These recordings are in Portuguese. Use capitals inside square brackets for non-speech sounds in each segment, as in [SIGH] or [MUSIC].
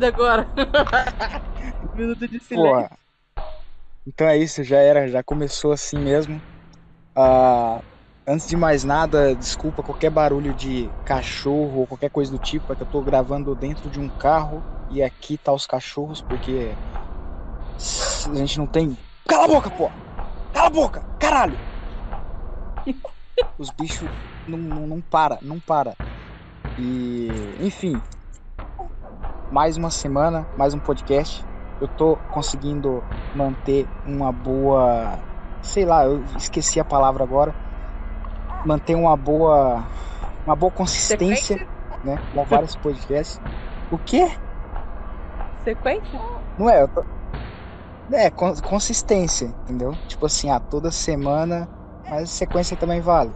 nada agora. [LAUGHS] Minuto de silêncio. Então é isso, já era, já começou assim mesmo. Ah, antes de mais nada, desculpa qualquer barulho de cachorro ou qualquer coisa do tipo, é que eu tô gravando dentro de um carro e aqui tá os cachorros, porque a gente não tem. Cala a boca, pô! Cala a boca! Caralho! [LAUGHS] Os bichos não, não, não para, não para. E, enfim, mais uma semana, mais um podcast. Eu tô conseguindo manter uma boa, sei lá, eu esqueci a palavra agora. Manter uma boa, uma boa consistência, Sequência? né? Com vários podcasts. O quê? Sequência? Não é, eu tô... É, con- consistência, entendeu? Tipo assim, ah, toda semana, mas sequência também vale.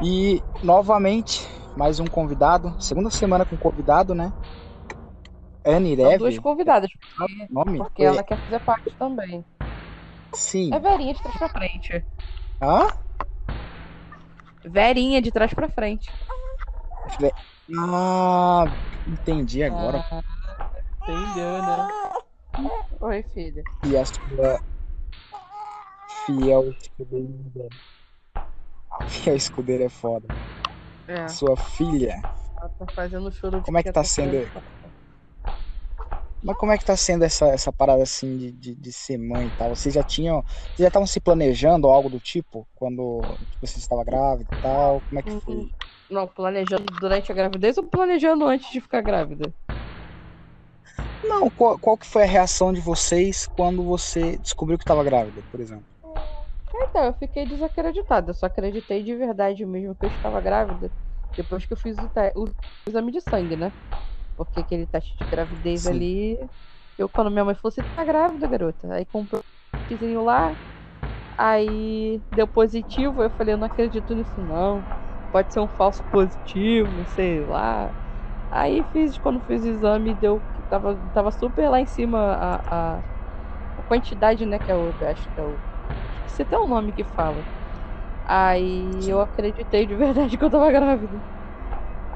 E novamente, mais um convidado. Segunda semana com convidado, né? Anne São duas convidadas, porque, nome? porque ela quer fazer parte também. Sim. É Verinha de trás pra frente. Hã? Verinha de trás pra frente. Ah, entendi agora. Ah, entendeu, né? Oi, filha. E a sua fiel escudeira. Fiel escudeira é foda. É, Sua filha. ela tá fazendo choro de Como é que tá sendo- com- Mas como é que tá sendo essa, essa parada assim de, de, de ser mãe e tal? Vocês já tinham. Vocês já estavam se planejando ou algo do tipo? Quando tipo, você estava grávida e tal? Como é que foi? Uhum. Não, planejando durante a gravidez ou planejando antes de ficar grávida? Não, qual, qual que foi a reação de vocês quando você descobriu que estava grávida, por exemplo? Então, eu fiquei desacreditada. Eu só acreditei de verdade mesmo que eu estava grávida depois que eu fiz o, o exame de sangue, né? Porque aquele teste de gravidez Sim. ali. Eu, quando minha mãe falou, você tá grávida, garota. Aí comprou um testezinho lá. Aí deu positivo. Eu falei, eu não acredito nisso não. Pode ser um falso positivo, sei lá. Aí fiz, quando fiz o exame, deu que tava, tava super lá em cima a, a, a quantidade, né? Que é o. Acho que é o. Você tem um nome que fala. Aí eu acreditei de [LAUGHS] verdade que eu tava grávida.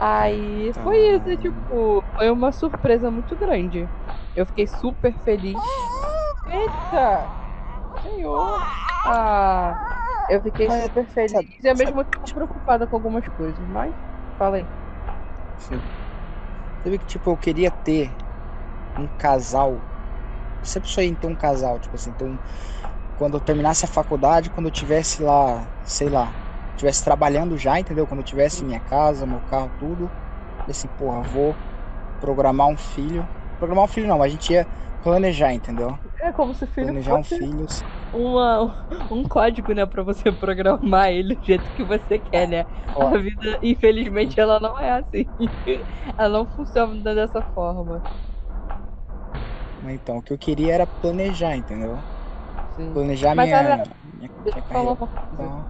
Aí foi isso, Ah. tipo, foi uma surpresa muito grande. Eu fiquei super feliz. Eita! Senhor! Ah, eu fiquei super feliz sabe- e ao mesmo tempo preocupada com algumas coisas, mas fala aí. Sim. Sabe que, tipo, eu queria ter um casal. Sempre sonhei em ter um casal, tipo assim, então, quando eu terminasse a faculdade, quando eu tivesse lá, sei lá, tivesse trabalhando já, entendeu? Quando eu tivesse minha casa, meu carro, tudo, e assim, porra, vou programar um filho. Programar um filho não, a gente ia planejar, entendeu? É como se filho Planejar um fosse filho. uma, um código, né, pra você programar ele do jeito que você quer, né? Ó. A vida, infelizmente, ela não é assim. Ela não funciona dessa forma. Então, o que eu queria era planejar, entendeu? Sim. Planejar Mas minha, olha, minha, minha carreira. coisa. Então,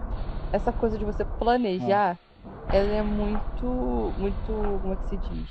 Essa coisa de você planejar, ela é muito, muito, como é que se diz?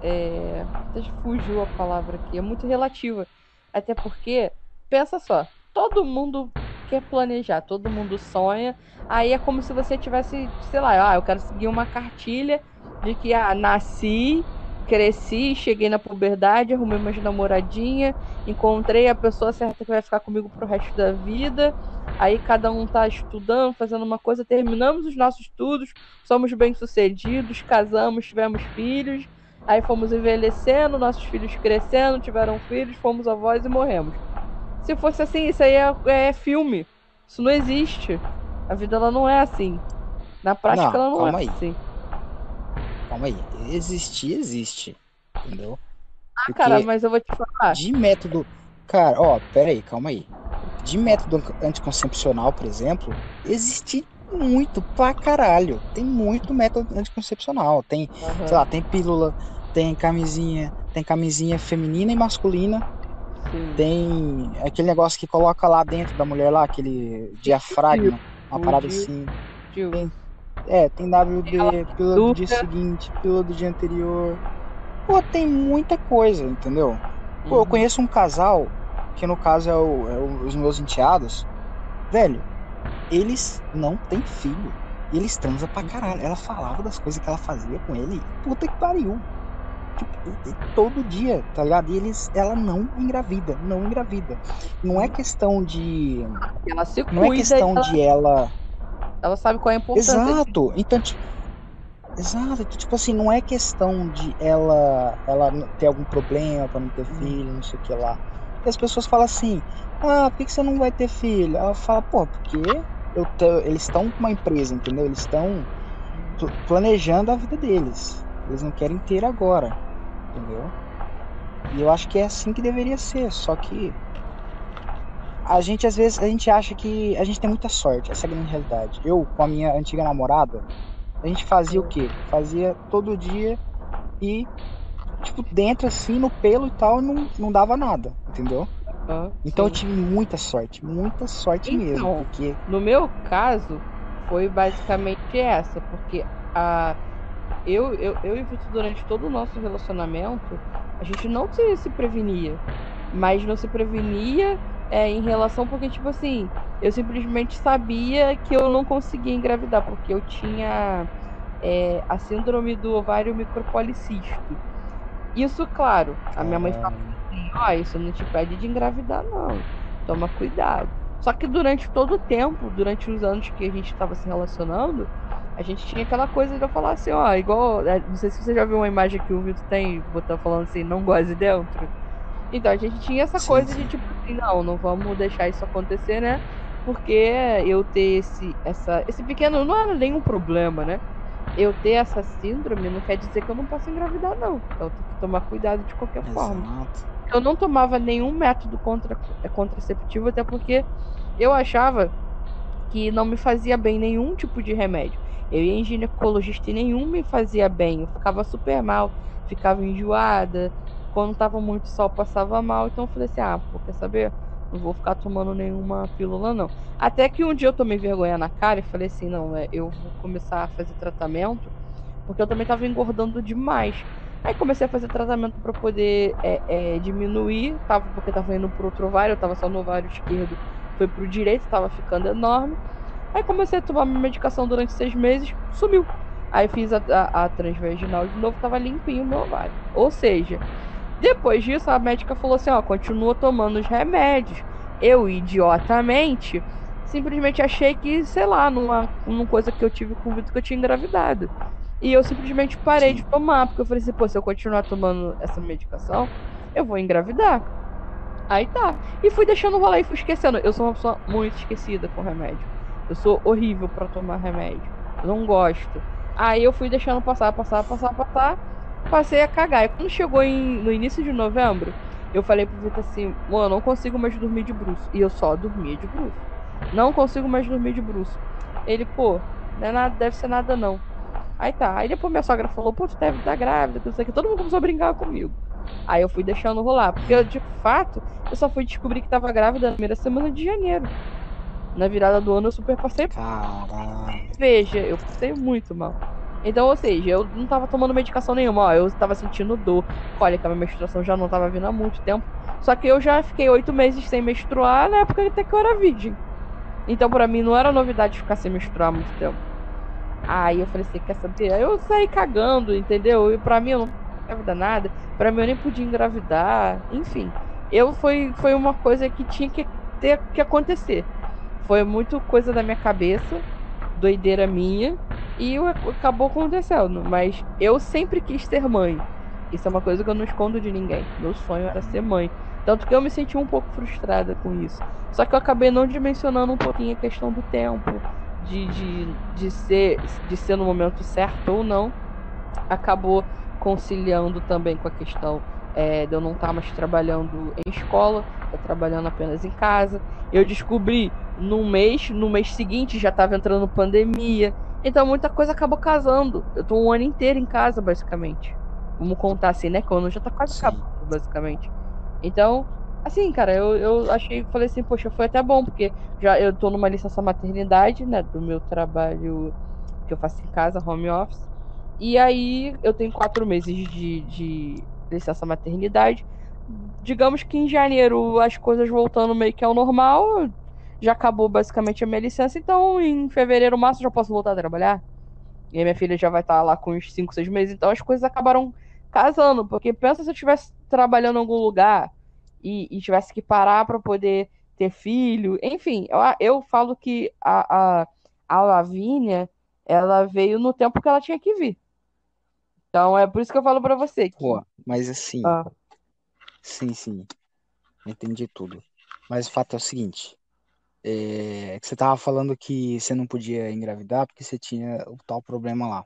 É, até fugiu a palavra aqui, é muito relativa. Até porque, pensa só, todo mundo quer planejar, todo mundo sonha. Aí é como se você tivesse, sei lá, ah, eu quero seguir uma cartilha de que ah, nasci, cresci, cheguei na puberdade, arrumei umas namoradinha, encontrei a pessoa certa que vai ficar comigo pro resto da vida. Aí cada um tá estudando, fazendo uma coisa, terminamos os nossos estudos, somos bem-sucedidos, casamos, tivemos filhos, aí fomos envelhecendo, nossos filhos crescendo, tiveram filhos, fomos avós e morremos. Se fosse assim, isso aí é, é filme. Isso não existe. A vida ela não é assim. Na prática Não, ela não calma é aí. assim. calma aí. Existir, existe. Entendeu? Ah, Porque cara, mas eu vou te falar. de método. Cara, ó, pera aí, calma aí. De método anticoncepcional, por exemplo, existe muito pra caralho. Tem muito método anticoncepcional. Tem, Aham, sei lá, tem pílula, tem camisinha, tem camisinha feminina e masculina. sim. Tem aquele negócio que coloca lá dentro da mulher lá, aquele diafragma, uma O parada DIU. assim. Tio. Tem- É, tem WD, pílula do dia seguinte, pílula do dia anterior. Pô, tem muita coisa, entendeu? Pô, eu Uhum. conheço um casal, que no caso é, o- é o- os meus enteados. Velho, eles não têm filho. E eles transam pra caralho. Ela falava das coisas que ela fazia com ele. Puta que pariu. Tipo, todo dia, tá ligado? E eles, ela não engravida, não engravida. Não é questão de. Ela se cuida, não é questão ela... de ela. Ela sabe qual é a importância. Exato. Então, tipo, Exato, tipo assim, não é questão de ela ela ter algum problema para não ter uhum. filho, não sei o que lá. E as pessoas falam assim, ah, por que, você não vai ter filho? Ela fala, pô, porque te, eles estão com uma empresa, entendeu? Eles estão planejando a vida deles. Eles não querem ter agora, entendeu? E eu acho que é assim que deveria ser, só que a gente às vezes a gente acha que a gente tem muita sorte, essa é a grande realidade. Eu com a minha antiga namorada, a gente fazia o quê? Fazia todo dia e, tipo, dentro assim, no pelo e tal, não, não dava nada, entendeu? Ah, então sim. eu tive muita sorte, muita sorte então, mesmo. Porque... No meu caso, foi basicamente essa, porque a. Eu, eu, eu e o Vitor, durante todo o nosso relacionamento, a gente não se, se prevenia. Mas não se prevenia é, em relação, porque, tipo assim, eu simplesmente sabia que eu não conseguia engravidar, porque eu tinha é, a síndrome do ovário micropolicístico. Isso, claro, a minha mãe fala assim, ó, oh, isso não te pede de engravidar, não. Toma cuidado. Só que durante todo o tempo, durante os anos que a gente estava se relacionando, a gente tinha aquela coisa de eu falar assim, ó, igual. É, não sei se você já viu uma imagem que o Vitor tem, botando falando assim, não goze dentro. Então a gente tinha essa sim, coisa de tipo assim, não, não vamos deixar isso acontecer, né? Porque eu ter esse, essa, esse pequeno. Não era nenhum problema, né? Eu ter essa síndrome não quer dizer que eu não posso engravidar, não. Então eu tenho que tomar cuidado de qualquer Exato. forma. Eu não tomava nenhum método contra, é, contraceptivo, até porque eu achava que não me fazia bem nenhum tipo de remédio. Eu ia em ginecologista e nenhum me fazia bem. Eu ficava super mal, ficava enjoada, quando tava muito sol, passava mal. Então eu falei assim: ah, pô, quer saber? Não vou ficar tomando nenhuma pílula, não. Até que um dia eu tomei vergonha na cara e falei assim: não, é, eu vou começar a fazer tratamento, porque eu também tava engordando demais. Aí comecei a fazer tratamento para poder é, é, diminuir, tava, porque tava indo pro outro ovário, eu tava só no ovário esquerdo, foi pro direito, tava ficando enorme. Aí comecei a tomar minha medicação durante seis meses, sumiu. Aí fiz a, a, a transvaginal de novo, tava limpinho o meu ovário. Ou seja, depois disso, a médica falou assim: ó, continua tomando os remédios. Eu, idiotamente, simplesmente achei que, sei lá, numa, numa coisa que eu tive com o Vitor que eu tinha engravidado. E eu simplesmente parei Sim. de tomar, porque eu falei assim: pô, se eu continuar tomando essa medicação, eu vou engravidar. Aí tá. E fui deixando rolar e fui esquecendo. Eu sou uma pessoa muito esquecida com remédio. Eu sou horrível para tomar remédio. Eu não gosto. Aí eu fui deixando passar, passar, passar, passar passei a cagar. E quando chegou em, no início de novembro, eu falei pro Vitor assim, mano, eu não consigo mais dormir de bruxo. E eu só dormia de bruxo. Não consigo mais dormir de bruxo. Ele, pô, não é nada, deve ser nada não. Aí tá. Aí depois minha sogra falou, pô, tu deve estar grávida, não sei o que. Todo mundo começou a brincar comigo. Aí eu fui deixando rolar. Porque, de fato, eu só fui descobrir que tava grávida na primeira semana de janeiro. Na virada do ano eu super passei. Veja, eu passei muito mal. Então, ou seja, eu não tava tomando medicação nenhuma, ó, eu tava sentindo dor. Olha, que a minha menstruação já não tava vindo há muito tempo. Só que eu já fiquei oito meses sem menstruar na época até que eu era virgem. Então, pra mim, não era novidade ficar sem menstruar há muito tempo. Aí eu falei assim, quer saber? Aí eu saí cagando, entendeu? E pra mim eu não engravidar nada. Pra mim eu nem podia engravidar. Enfim, eu foi, foi uma coisa que tinha que ter que acontecer. Foi muito coisa da minha cabeça, doideira minha. E acabou acontecendo. Mas eu sempre quis ser mãe. Isso é uma coisa que eu não escondo de ninguém. Meu sonho era ser mãe. Tanto que eu me senti um pouco frustrada com isso. Só que eu acabei não dimensionando um pouquinho a questão do tempo, de, de, de, ser, de ser no momento certo ou não. Acabou conciliando também com a questão é, de eu não estar mais trabalhando em escola, eu trabalhando apenas em casa. Eu descobri no mês, no mês seguinte já estava entrando pandemia. Então muita coisa acabou casando. Eu tô um ano inteiro em casa, basicamente. Vamos contar assim, né? Quando já tá quase acabando, basicamente. Então, assim, cara, eu, eu achei, falei assim, poxa, foi até bom, porque já eu tô numa licença maternidade, né? Do meu trabalho que eu faço em casa, home office. E aí eu tenho quatro meses de, de licença maternidade. Digamos que em janeiro as coisas voltando meio que ao normal, já acabou basicamente a minha licença, então em fevereiro, março já posso voltar a trabalhar. E aí minha filha já vai estar lá com uns 5, 6 meses, então as coisas acabaram casando, porque pensa se eu estivesse trabalhando em algum lugar e, e tivesse que parar para poder ter filho, enfim, eu, eu falo que a, a, a Lavínia, ela veio no tempo que ela tinha que vir. Então é por isso que eu falo para você. Que... Pô, mas assim, ah. sim, sim, entendi tudo. Mas o fato é o seguinte, é, que você tava falando que você não podia engravidar porque você tinha o tal problema lá.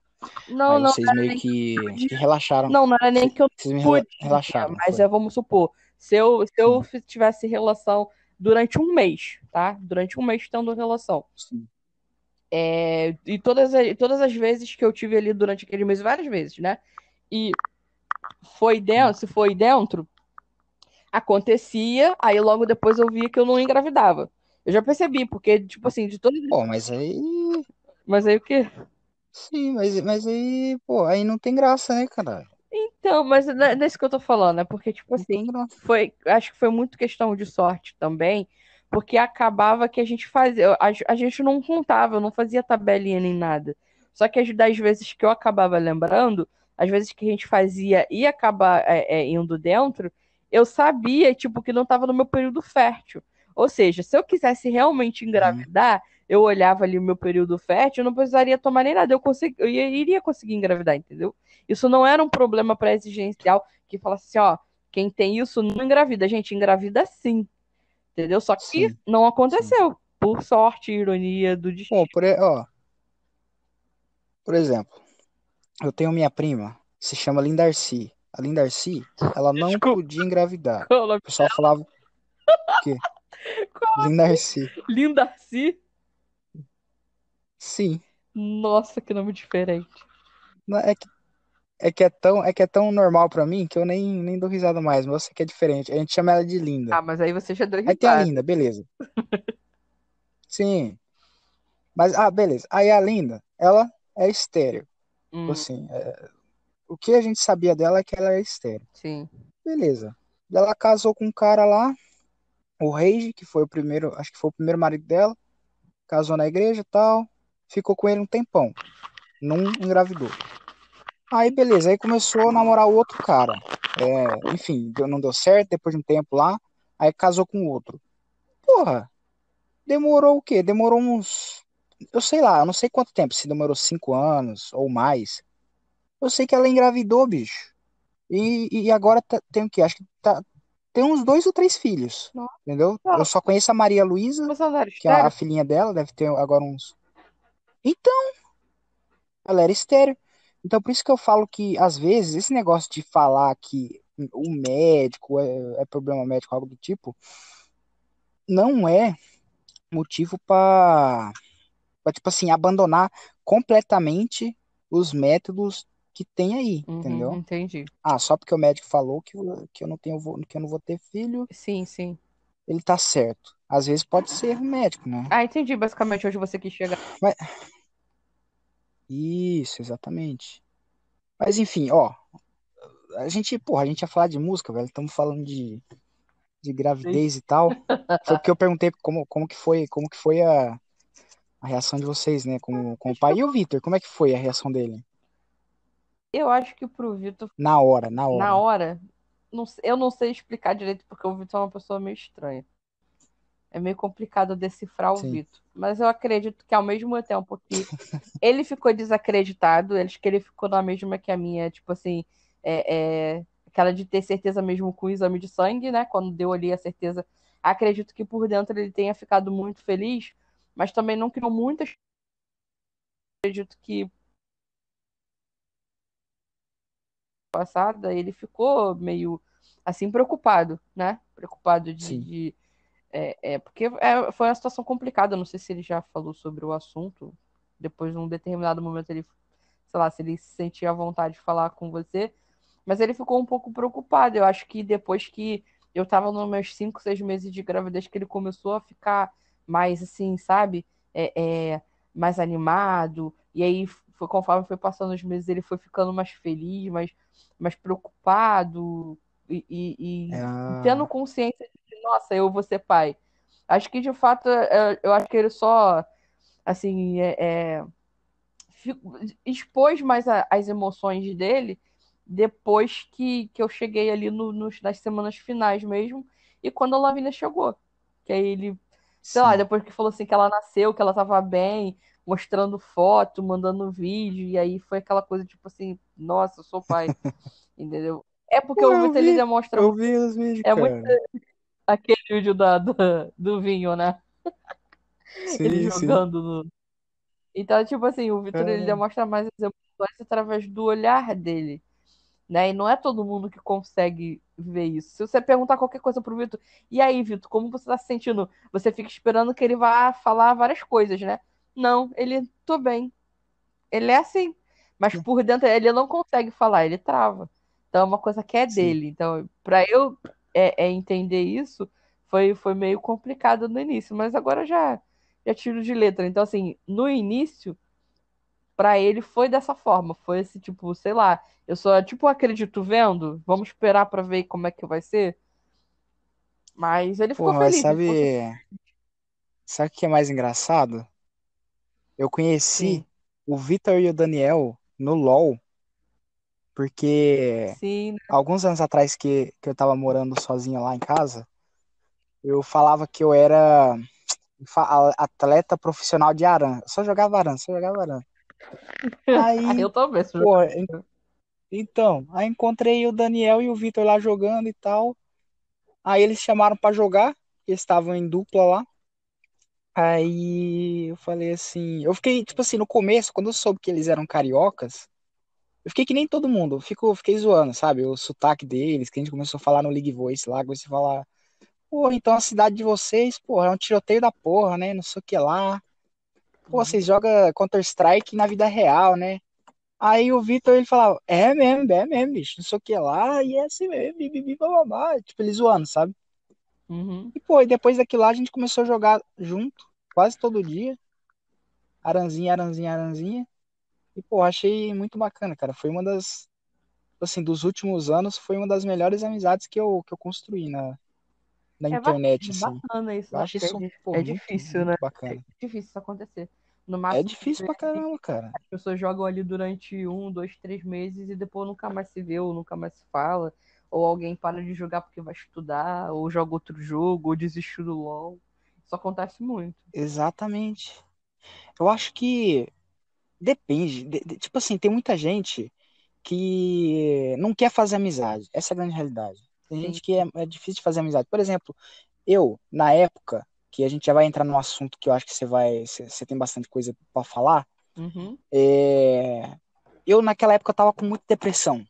Não, não. vocês meio que, que relaxaram. Não, não era nem que eu Vocês podia, relaxaram. mas é, vamos supor, se eu, se eu tivesse relação durante um mês, tá? Durante um mês tendo relação. Sim. É, e todas, as- todas as vezes que eu tive ali durante aquele mês, várias vezes, né? E foi dentro, se foi dentro, acontecia, aí logo depois eu via que eu não engravidava. Eu já percebi, porque, tipo assim, de todas. Pô, mas aí. Mas aí o quê? Sim, mas, mas aí, pô, aí não tem graça, né, cara? Então, mas não é desse que eu tô falando, é porque, tipo assim, foi, acho que foi muito questão de sorte também, porque acabava que a gente fazia, a, a gente não contava, eu não fazia tabelinha nem nada. Só que as das vezes que eu acabava lembrando, as vezes que a gente fazia e acabar é, é, indo dentro, eu sabia, tipo, que não estava no meu período fértil. Ou seja, se eu quisesse realmente engravidar, eu olhava ali o meu período fértil, eu não precisaria tomar nem nada, eu, consegui, eu ia- iria conseguir engravidar, entendeu? Isso não era um problema pré-exigencial que falasse assim, ó, quem tem isso não engravida. Gente, engravida sim, entendeu? Só que Sim, não aconteceu, por sorte, ironia do destino. Bom, por, ó, por exemplo, eu tenho minha prima, se chama Lindarcy. A Lindarcy, ela não Desculpa. podia engravidar. O pessoal falava o quê? [LAUGHS] Lindarcy. Lindarcy? Sim. Nossa, que nome diferente. É que, é que é tão, é que é tão normal pra mim que eu nem, nem dou risada mais, mas você que é diferente. A gente chama ela de Linda. Ah, mas aí você já deu Aí tem a risada. Linda, beleza. [LAUGHS] Sim. Mas, ah, beleza. Aí a Linda, ela é estéreo. Hum, Assim, é, o que a gente sabia dela é que ela é estéreo. sim. Beleza. Ela casou com um cara lá, o Reiji, que foi o primeiro, acho que foi o primeiro marido dela. Casou na igreja e tal. Ficou com ele um tempão. Não engravidou. Aí, beleza. Aí começou a namorar outro cara. É, enfim, não deu certo depois de um tempo lá. Aí casou com outro. Porra, demorou o quê? Demorou uns. Eu sei lá, eu não sei quanto tempo, se demorou cinco anos ou mais. Eu sei que ela engravidou, bicho. E, e agora tá- tem o quê? Acho que tá, tem uns dois ou três filhos. Nossa. Entendeu? Eu só conheço a Maria Luísa, que é a estéreo? filhinha dela, deve ter agora uns. Então, ela era estéreo. Então, por isso que eu falo que, às vezes, esse negócio de falar que o médico é, é problema médico, algo do tipo, não é motivo para, tipo assim, abandonar completamente os métodos que tem aí, Uhum, entendeu? entendi. Ah, só porque o médico falou que, eu- que eu não tenho, que eu não vou ter filho, Sim, sim. ele tá certo. Às vezes pode ser médico, né? Ah, entendi basicamente onde você quis chegar. Isso, exatamente. Mas enfim, ó, a gente, porra, a gente ia falar de música, velho. Estamos falando de, de gravidez e tal. Foi porque eu perguntei como, como que foi, como que foi a, a reação de vocês, né, com, com o pai. E o Vitor, como é que foi a reação dele? Eu acho que pro Vitor, Na hora, na hora. na hora, não eu não sei explicar direito porque o Vitor é uma pessoa meio estranha. É meio complicado decifrar o Sim. Vitor. Mas eu acredito que ao mesmo tempo que [LAUGHS] ele ficou desacreditado, acho que ele ficou na mesma que a minha, tipo assim, é, é, aquela de ter certeza mesmo com o exame de sangue, né? Quando deu ali a certeza. Acredito que por dentro ele tenha ficado muito feliz, mas também não criou muitas. Acredito que passada ele ficou meio assim preocupado, né? Preocupado de, é, é, porque é, foi uma situação complicada. Não sei se ele já falou sobre o assunto. Depois, num determinado momento, ele, sei lá, se ele se sentia vontade de falar com você, mas ele ficou um pouco preocupado. Eu acho que depois que eu tava nos meus 5, 6 meses de gravidez, que ele começou a ficar mais assim, sabe? É, é, mais animado. E aí, foi, conforme foi passando os meses, ele foi ficando mais feliz, mais, mais preocupado e, e- e É, tendo consciência nossa, eu vou ser pai. Acho que de fato, é, eu acho que ele só, assim, é, é, expôs mais a, as emoções dele depois que, que eu cheguei ali no, nos, nas semanas finais mesmo, e quando a Lavínia chegou. Que aí ele, sei Sim. lá, depois que falou assim que ela nasceu, que ela tava bem, mostrando foto, mandando vídeo, e aí foi aquela coisa tipo assim, nossa, eu sou pai. [LAUGHS] Entendeu? É porque Pô, o Vitor ele demonstra. Eu vi os vídeos, é cara. muito aquele vídeo da, do, do vinho, né? Sim, ele jogando sim. no. Então, tipo assim, o Vitor ele demonstra mais as emoções através do olhar dele. Né? E não é todo mundo que consegue ver isso. Se você perguntar qualquer coisa pro Vitor, e aí, Vitor, como você tá se sentindo? Você fica esperando que ele vá falar várias coisas, né? Não, ele, tô bem. Ele é assim. Mas por dentro ele não consegue falar, ele trava. Então é uma coisa que é Sim. dele. Então, para eu é, é, entender isso, foi, foi meio complicado no início, mas agora já, já tiro de letra. Então, assim, no início, para ele foi dessa forma. Foi esse tipo, sei lá, eu só, tipo, acredito vendo, vamos esperar para ver como é que vai ser. Mas ele ficou Porra, feliz. Sabe, ficou... sabe o que é mais engraçado? Eu conheci Sim. o Vitor e o Daniel no LoL, porque Sim, né? alguns anos atrás que, que eu tava morando sozinho lá em casa, eu falava que eu era atleta profissional de Aran. Só jogava Aran, só jogava Aran. [LAUGHS] Aí, eu também. Pô, então, aí encontrei o Daniel e o Vitor lá jogando e tal. Aí eles chamaram para jogar, eles estavam em dupla lá. Aí eu falei assim, eu fiquei, tipo assim, no começo, quando eu soube que eles eram cariocas, eu fiquei que nem todo mundo, fico, fiquei zoando, sabe? O sotaque deles, que a gente começou a falar no League Voice lá, comecei a falar, porra, então a cidade de vocês, porra, é um tiroteio da porra, né? Não sei o que lá. Pô, vocês uhum. jogam Counter-Strike na vida real, né? Aí o Vitor, ele falava, é mesmo, é mesmo, bicho, não sei o que lá, e é assim mesmo, bibi, bababá. Tipo, ele zoando, sabe? Uhum. E, pô, e depois daquilo lá a gente começou a jogar junto, quase todo dia. Aranzinha, aranzinha, aranzinha. E, pô, achei muito bacana, cara. Foi uma das, assim, dos últimos anos, foi uma das melhores amizades que eu, que eu construí na, na é internet, bacana, assim. Bacana isso. Eu acho isso, é, pô, é muito, difícil, muito né? Bacana. É difícil isso acontecer. No é máximo, é difícil pra caramba, cara. As pessoas jogam ali durante um, dois, três meses e depois nunca mais se vê ou nunca mais se fala ou alguém para de jogar porque vai estudar, ou joga outro jogo, ou desistiu do LoL. Isso acontece muito. Exatamente. Eu acho que depende. De, de, tipo assim, tem muita gente que não quer fazer amizade. Essa é a grande realidade. Tem Sim. gente que é, é difícil de fazer amizade. Por exemplo, eu, na época, que a gente já vai entrar num assunto que eu acho que você vai. Você tem bastante coisa para falar. Uhum. É, eu, naquela época, eu tava com muita depressão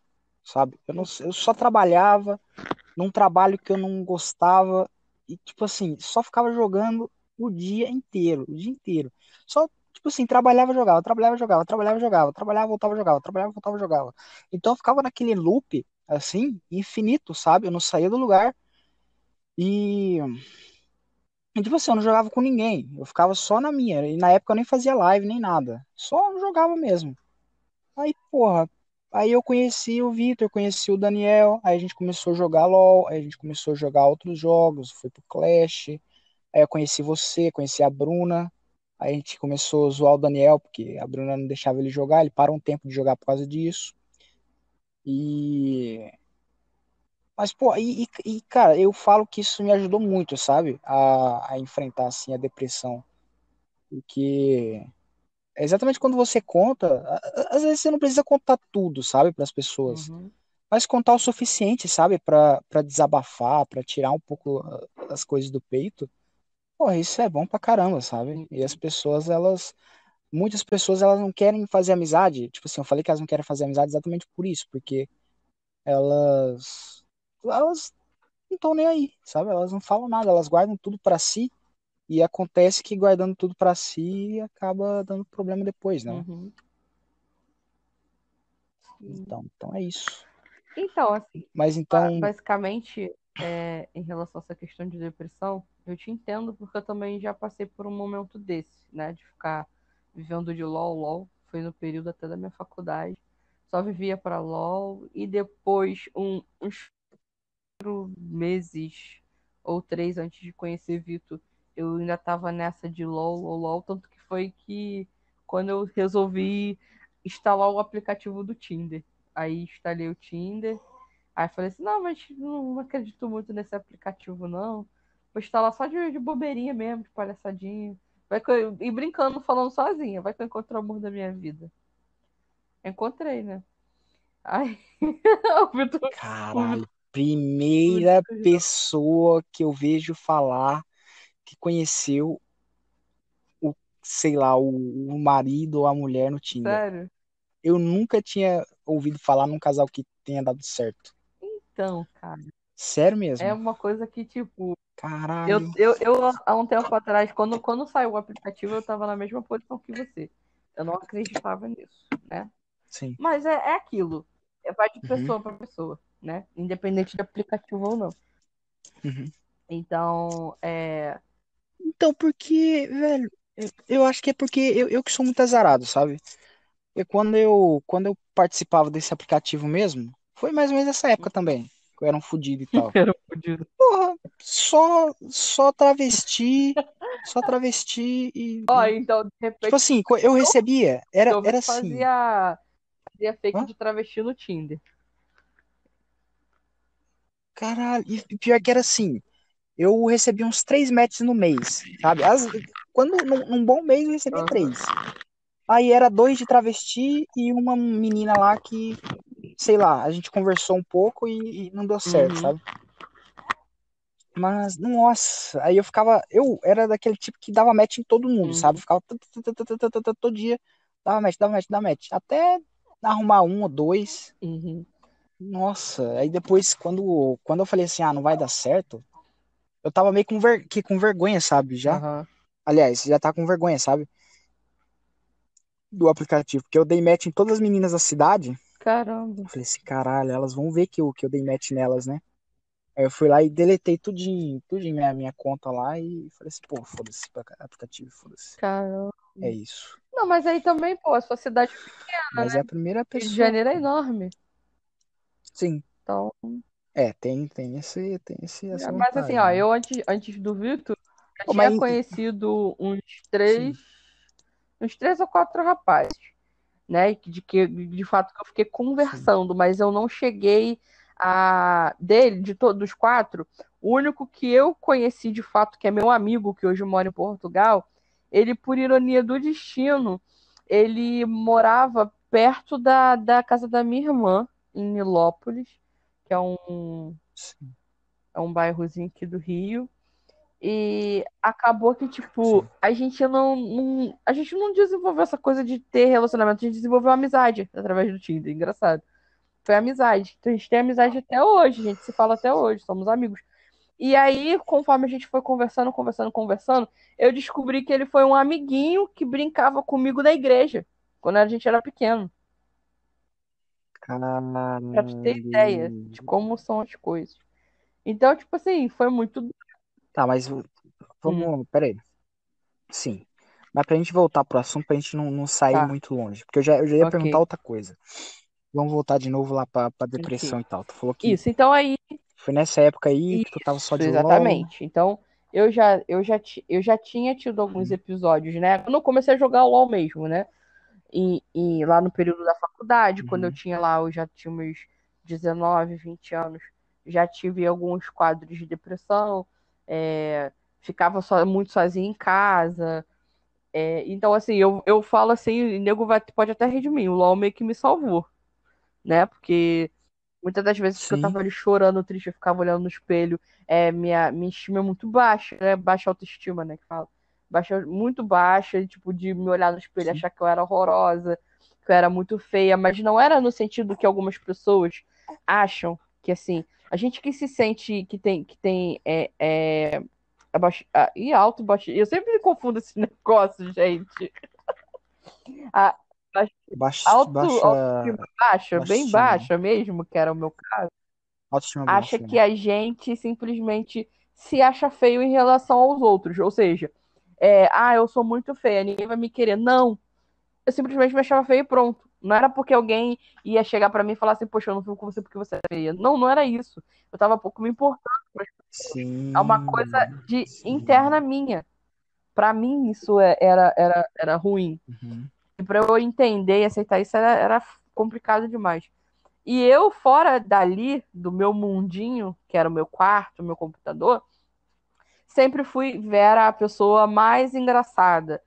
sabe? Eu, não, eu só trabalhava num trabalho que eu não gostava e, tipo assim, só ficava jogando o dia inteiro, o dia inteiro. Só, tipo assim, trabalhava, jogava, trabalhava, jogava, trabalhava, jogava, trabalhava, voltava, jogava, trabalhava, voltava, jogava. Então eu ficava naquele loop, assim, infinito, sabe? Eu não saía do lugar e. E, tipo assim, eu não jogava com ninguém. Eu ficava só na minha. E na época eu nem fazia live, nem nada. Só jogava mesmo. Aí, porra, Aí eu conheci o Vitor, conheci o Daniel, aí a gente começou a jogar LOL, aí a gente começou a jogar outros jogos, foi pro Clash, aí eu conheci você, conheci a Bruna, aí a gente começou a zoar o Daniel, porque a Bruna não deixava ele jogar, ele parou um tempo de jogar por causa disso. E. Mas, pô, e, e cara, eu falo que isso me ajudou muito, sabe? A, a enfrentar, assim, a depressão. Porque é exatamente quando você conta, às vezes você não precisa contar tudo, sabe, para as pessoas, uhum. mas contar o suficiente, sabe, para desabafar, para tirar um pouco as coisas do peito. Pô, isso é bom pra caramba, sabe? E as pessoas, elas muitas pessoas elas não querem fazer amizade, tipo assim, eu falei que elas não querem fazer amizade exatamente por isso, porque elas elas não estão nem aí, sabe? Elas não falam nada, elas guardam tudo para si e acontece que guardando tudo para si acaba dando problema depois, né? Uhum. Então, então é isso. Então, assim. Mas então. Basicamente, é, em relação a essa questão de depressão, eu te entendo porque eu também já passei por um momento desse, né? De ficar vivendo de LOL, LOL. Foi no período até da minha faculdade. Só vivia para LOL. E depois, um, uns meses ou três antes de conhecer Vitor, eu ainda tava nessa de LOL, LOL, tanto que foi que quando eu resolvi instalar o aplicativo do Tinder. Aí instalei o Tinder. Aí falei assim, não, mas não acredito muito nesse aplicativo, não. Vou instalar só de, de bobeirinha mesmo, de palhaçadinha. Vai eu, e brincando, falando sozinha. Vai que eu encontro o amor da minha vida. Encontrei, né? Ai. [LAUGHS] Caralho, primeira pessoa que eu vejo falar que conheceu o, sei lá, o, o marido ou a mulher no Tinder. Sério? Eu nunca tinha ouvido falar num casal que tenha dado certo. Então, cara. Sério mesmo? É uma coisa que, tipo. Caralho. Eu, eu, eu, há um tempo atrás, quando, quando saiu o aplicativo, eu tava na mesma posição que você. Eu não acreditava nisso, né? Sim. Mas é, é aquilo. É, vai de uhum. pessoa uhum. para pessoa, né? Independente de aplicativo ou não. Uhum. Então, é. Então, porque, velho, eu acho que é porque eu, eu que sou muito azarado, sabe? E quando eu, quando eu participava desse aplicativo mesmo, foi mais ou menos essa época também. Que eu era um fudido e tal. [LAUGHS] era um fudido. Porra, só, só travesti, só travesti e. Ó, então, de repente. Tipo assim, eu recebia, era, era assim. Fazia, fazia fake Hã? de travesti no Tinder. Caralho, e pior que era assim, eu recebi uns três matches no mês, sabe? As, quando num, num bom mês eu recebi uhum. três. Aí era dois de travesti e uma menina lá que, sei lá, a gente conversou um pouco e, e não deu certo, uhum. sabe? Mas, nossa, aí eu ficava. Eu era daquele tipo que dava match em todo mundo, uhum. sabe? Ficava todo dia, dava match, dava match, dava match. Até arrumar um ou dois. Uhum. Nossa, aí depois, quando, quando eu falei assim, ah, não vai dar certo, eu tava meio com, ver, que, com vergonha, sabe? Já. Uhum. Aliás, já tá com vergonha, sabe? Do aplicativo. Porque eu dei match em todas as meninas da cidade. Caramba. Eu falei assim, caralho, elas vão ver que eu, que eu dei match nelas, né? Aí eu fui lá e deletei tudinho, tudinho minha, minha conta lá e falei assim, pô, foda-se, aplicativo, foda-se. Caramba. É isso. Não, mas aí também, pô, a sua cidade é pequena, Mas né? é a primeira pessoa. Rio de Janeiro é enorme. Sim. Então. É, tem, tem esse, tem esse. Essa mas vontade, assim, ó, né? eu antes, antes do Victor, já Ô, tinha mas... conhecido uns três. Sim. Uns três ou quatro rapazes. Né? De que, de fato, que eu fiquei conversando, Sim. mas eu não cheguei a. Dele, de todos os quatro, o único que eu conheci de fato, que é meu amigo, que hoje mora em Portugal, ele, por ironia do destino, ele morava perto da, da casa da minha irmã, em Nilópolis que é um, é um bairrozinho aqui do Rio. E acabou que, tipo, Sim. a gente não, não, A gente não desenvolveu essa coisa de ter relacionamento, a gente desenvolveu amizade através do Tinder. Engraçado. Foi amizade. Então a gente tem amizade até hoje, a gente se fala até hoje, somos amigos. E aí, conforme a gente foi conversando, conversando, conversando, eu descobri que ele foi um amiguinho que brincava comigo na igreja, quando a gente era pequeno. Caralho. Pra tu ter ideia de como são as coisas. Então, tipo assim, foi muito. Tá, mas vamos. Hum. Peraí. Sim. Mas pra gente voltar pro assunto, pra gente não, não sair tá. muito longe. Porque eu já, eu já ia okay. perguntar outra coisa. Vamos voltar de novo lá pra, pra depressão e tal. Tu falou que. Isso, então aí. Foi nessa época aí Isso, que tu tava só de Exatamente. LOL. Então, eu já, eu, já, eu já tinha tido alguns hum. episódios, né? Quando eu comecei a jogar LOL mesmo, né? E, e, lá no período da faculdade, uhum. quando eu uhum. tinha lá, eu já tinha meus 19, 20 anos, já tive alguns quadros de depressão, é, ficava só, muito sozinha em casa. É, então, assim, eu, eu falo assim, o nego vai, pode até rir de mim, o LOL meio que me salvou, né? Porque muitas das vezes Sim. que eu tava ali chorando, triste, eu ficava olhando no espelho, é, minha, minha estima é muito baixa, né? Baixa autoestima, né? Que fala baixa, muito baixa, tipo, de me olhar no espelho e achar que eu era horrorosa, que eu era muito feia, mas não era no sentido que algumas pessoas acham que assim, a gente que se sente que tem que tem é, é, baixo, e alto, baixo, eu sempre me confundo esse [LAUGHS] negócio, gente. A, baixo, alto, baixa, autoestima baixa, bem baixa mesmo, que era o meu caso. Autoestima acha baixa, que né? a gente simplesmente se acha feio em relação aos outros, ou seja, é, ah, eu sou muito feia, ninguém vai me querer. Não. Eu simplesmente me achava feia e pronto. Não era porque alguém ia chegar para mim e falar assim, poxa, eu não fico com você porque você é feia. Não, não era isso. Eu tava pouco me importando. Sim. É uma coisa de sim. interna minha. Para mim, isso é, era, era, era ruim. Uhum. E pra eu entender e aceitar isso era, era complicado demais. E eu, fora dali, do meu mundinho, que era o meu quarto, meu computador, sempre fui Vera a pessoa mais engraçada,